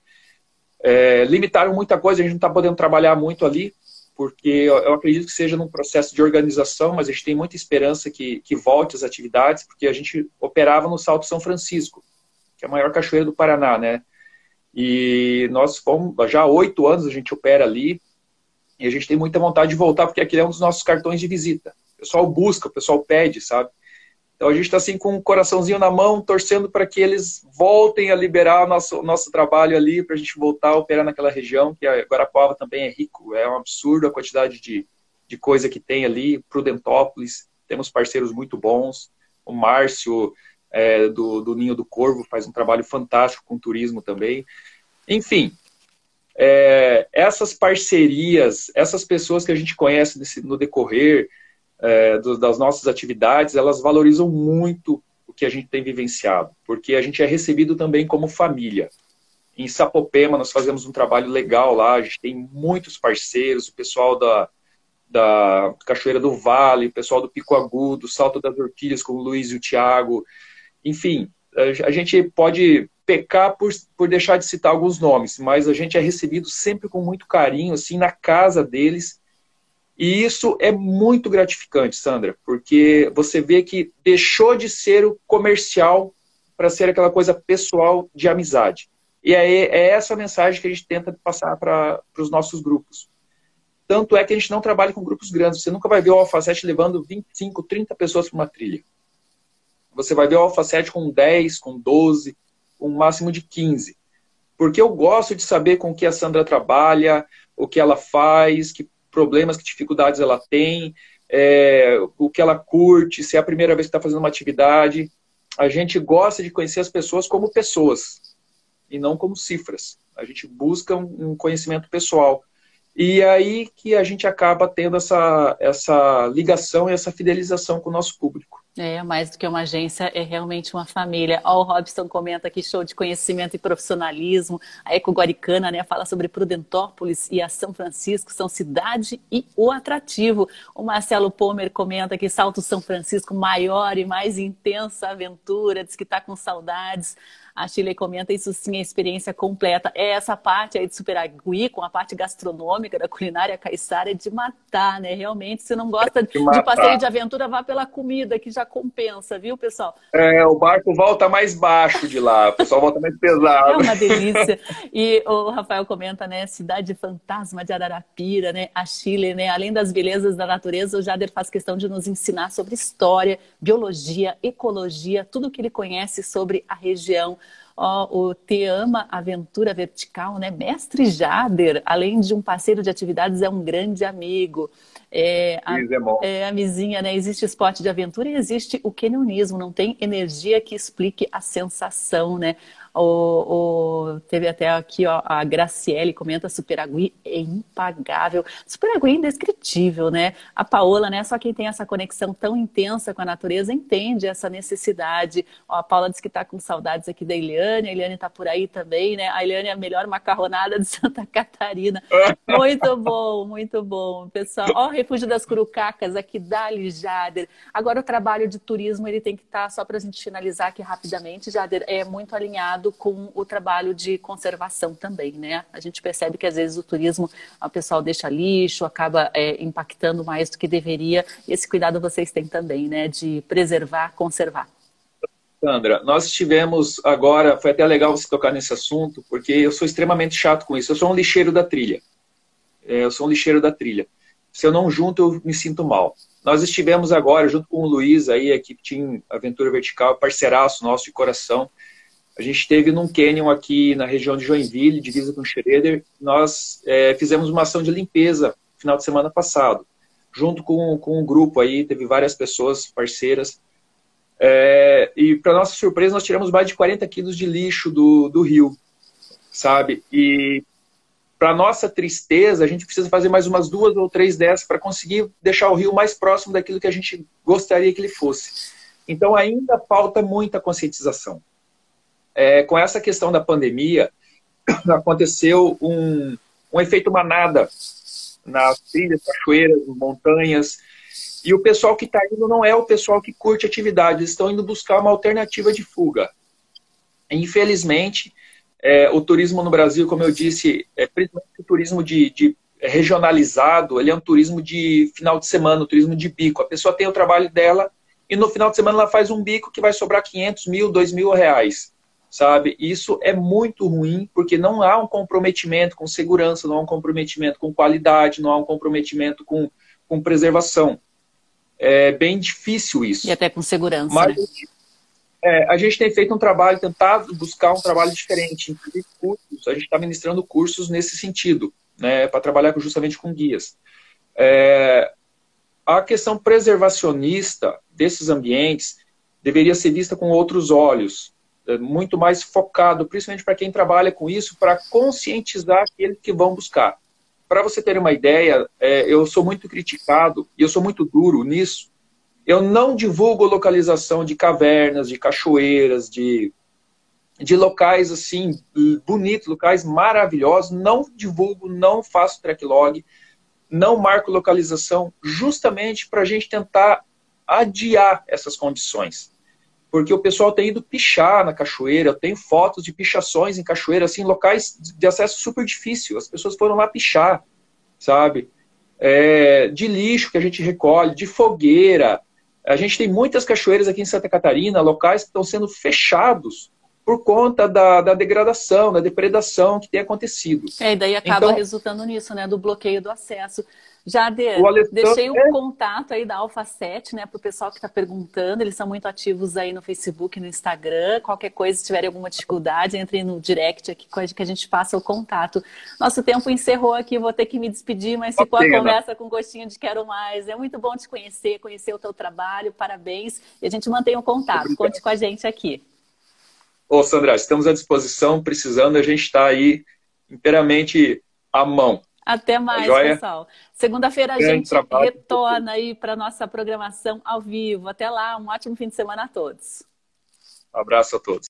É, limitaram muita coisa, a gente não está podendo trabalhar muito ali, porque eu acredito que seja num processo de organização, mas a gente tem muita esperança que, que volte as atividades, porque a gente operava no Salto São Francisco, que é a maior cachoeira do Paraná, né? E nós fomos, já há oito anos a gente opera ali, e a gente tem muita vontade de voltar, porque aquele é um dos nossos cartões de visita. O pessoal busca, o pessoal pede, sabe? Então a gente está assim com um coraçãozinho na mão, torcendo para que eles voltem a liberar o nosso, nosso trabalho ali, para a gente voltar a operar naquela região, que a Guarapuava também é rico, é um absurdo a quantidade de, de coisa que tem ali. Prudentópolis, temos parceiros muito bons. O Márcio, é, do, do Ninho do Corvo, faz um trabalho fantástico com turismo também. Enfim, é, essas parcerias, essas pessoas que a gente conhece no decorrer, é, do, das nossas atividades, elas valorizam muito o que a gente tem vivenciado, porque a gente é recebido também como família. Em Sapopema, nós fazemos um trabalho legal lá, a gente tem muitos parceiros, o pessoal da, da Cachoeira do Vale, o pessoal do Pico Agudo, Salto das Orquídeas, com o Luiz e o Tiago. Enfim, a gente pode pecar por, por deixar de citar alguns nomes, mas a gente é recebido sempre com muito carinho, assim, na casa deles, e isso é muito gratificante, Sandra, porque você vê que deixou de ser o comercial para ser aquela coisa pessoal de amizade. E é, é essa a mensagem que a gente tenta passar para os nossos grupos. Tanto é que a gente não trabalha com grupos grandes. Você nunca vai ver o Alfacete levando 25, 30 pessoas para uma trilha. você vai ver o 7 com 10, com 12, um máximo de 15. Porque eu gosto de saber com que a Sandra trabalha, o que ela faz, que problemas, que dificuldades ela tem, é, o que ela curte, se é a primeira vez que está fazendo uma atividade. A gente gosta de conhecer as pessoas como pessoas e não como cifras. A gente busca um conhecimento pessoal. E aí que a gente acaba tendo essa, essa ligação e essa fidelização com o nosso público. É, mais do que uma agência, é realmente uma família. Ó, o Robson comenta aqui, show de conhecimento e profissionalismo. A Eco Guaricana, né, fala sobre Prudentópolis e a São Francisco, são cidade e o atrativo. O Marcelo Pomer comenta que Salto São Francisco, maior e mais intensa aventura, diz que está com saudades. A Chile comenta isso sim, a experiência completa. É essa parte aí de Superagui, com a parte gastronômica da culinária caiçara, é de matar, né? Realmente, se não gosta de, de passeio de aventura, vá pela comida, que já compensa, viu, pessoal? É, o barco volta mais baixo de lá, o pessoal volta mais pesado. É uma delícia. E o Rafael comenta, né? Cidade fantasma de Ararapira, né? A Chile, né? Além das belezas da natureza, o Jader faz questão de nos ensinar sobre história, biologia, ecologia, tudo que ele conhece sobre a região o Te Ama Aventura Vertical, né? Mestre Jader, além de um parceiro de atividades, é um grande amigo. É, a, é, a mizinha, né? Existe esporte de aventura e existe o canionismo, não tem energia que explique a sensação, né? O, o, teve até aqui ó, a Graciele comenta Superagui é impagável. Superagui é indescritível, né? A Paola, né? Só quem tem essa conexão tão intensa com a natureza entende essa necessidade. Ó, a Paula disse que está com saudades aqui da Eliane, a Eliane está por aí também, né? A Eliane é a melhor macarronada de Santa Catarina. Muito bom, muito bom, pessoal. Ó, Refúgio das Curucacas aqui da Jader. Agora o trabalho de turismo ele tem que estar, tá, só para a gente finalizar aqui rapidamente, Jader, é muito alinhado com o trabalho de conservação também, né? A gente percebe que às vezes o turismo, o pessoal deixa lixo, acaba é, impactando mais do que deveria. Esse cuidado vocês têm também, né? De preservar, conservar. Sandra, nós tivemos agora, foi até legal você tocar nesse assunto, porque eu sou extremamente chato com isso. Eu sou um lixeiro da trilha. É, eu sou um lixeiro da trilha. Se eu não junto, eu me sinto mal. Nós estivemos agora, junto com o Luiz, aí, a equipe Team Aventura Vertical, parceiraço nosso de coração. A gente esteve num canyon aqui na região de Joinville, divisa com Schroeder. Nós é, fizemos uma ação de limpeza no final de semana passado, junto com, com um grupo aí, teve várias pessoas parceiras. É, e, para nossa surpresa, nós tiramos mais de 40 quilos de lixo do, do rio, sabe? E, para nossa tristeza, a gente precisa fazer mais umas duas ou três dessas para conseguir deixar o rio mais próximo daquilo que a gente gostaria que ele fosse. Então, ainda falta muita conscientização é, com essa questão da pandemia, aconteceu um, um efeito manada nas trilhas, cachoeiras, montanhas. E o pessoal que está indo não é o pessoal que curte atividade, eles estão indo buscar uma alternativa de fuga. Infelizmente, é, o turismo no Brasil, como eu disse, é principalmente o turismo de, de regionalizado, ele é um turismo de final de semana, um turismo de bico. A pessoa tem o trabalho dela e no final de semana ela faz um bico que vai sobrar 500 mil, 2 mil reais sabe? Isso é muito ruim porque não há um comprometimento com segurança, não há um comprometimento com qualidade, não há um comprometimento com, com preservação. É bem difícil isso. E até com segurança. Mas, né? é, a gente tem feito um trabalho, tentado buscar um trabalho diferente, inclusive cursos. A gente está ministrando cursos nesse sentido, né, para trabalhar justamente com guias. É, a questão preservacionista desses ambientes deveria ser vista com outros olhos, muito mais focado, principalmente para quem trabalha com isso, para conscientizar aqueles que vão buscar. Para você ter uma ideia, é, eu sou muito criticado e eu sou muito duro nisso. Eu não divulgo localização de cavernas, de cachoeiras, de, de locais assim bonitos, locais maravilhosos. Não divulgo, não faço track log, não marco localização, justamente para a gente tentar adiar essas condições porque o pessoal tem ido pichar na cachoeira. Eu tenho fotos de pichações em cachoeira, assim, locais de acesso super difícil. As pessoas foram lá pichar, sabe? É, de lixo que a gente recolhe, de fogueira. A gente tem muitas cachoeiras aqui em Santa Catarina, locais que estão sendo fechados por conta da, da degradação, da depredação que tem acontecido. É, e daí acaba então, resultando nisso, né? Do bloqueio do acesso. Jader, deixei o é... contato aí da Alfa 7, né, para o pessoal que está perguntando. Eles são muito ativos aí no Facebook e no Instagram. Qualquer coisa, se tiverem alguma dificuldade, entre no direct aqui que a gente passa o contato. Nosso tempo encerrou aqui, vou ter que me despedir, mas ficou a conversa com gostinho de quero mais. É muito bom te conhecer, conhecer o teu trabalho. Parabéns. E a gente mantém o contato. Conte com a gente aqui. Ô, Sandra, estamos à disposição. Precisando, a gente está aí inteiramente à mão. Até mais, pessoal. Segunda-feira a gente retorna aí para nossa programação ao vivo. Até lá, um ótimo fim de semana a todos. Um abraço a todos.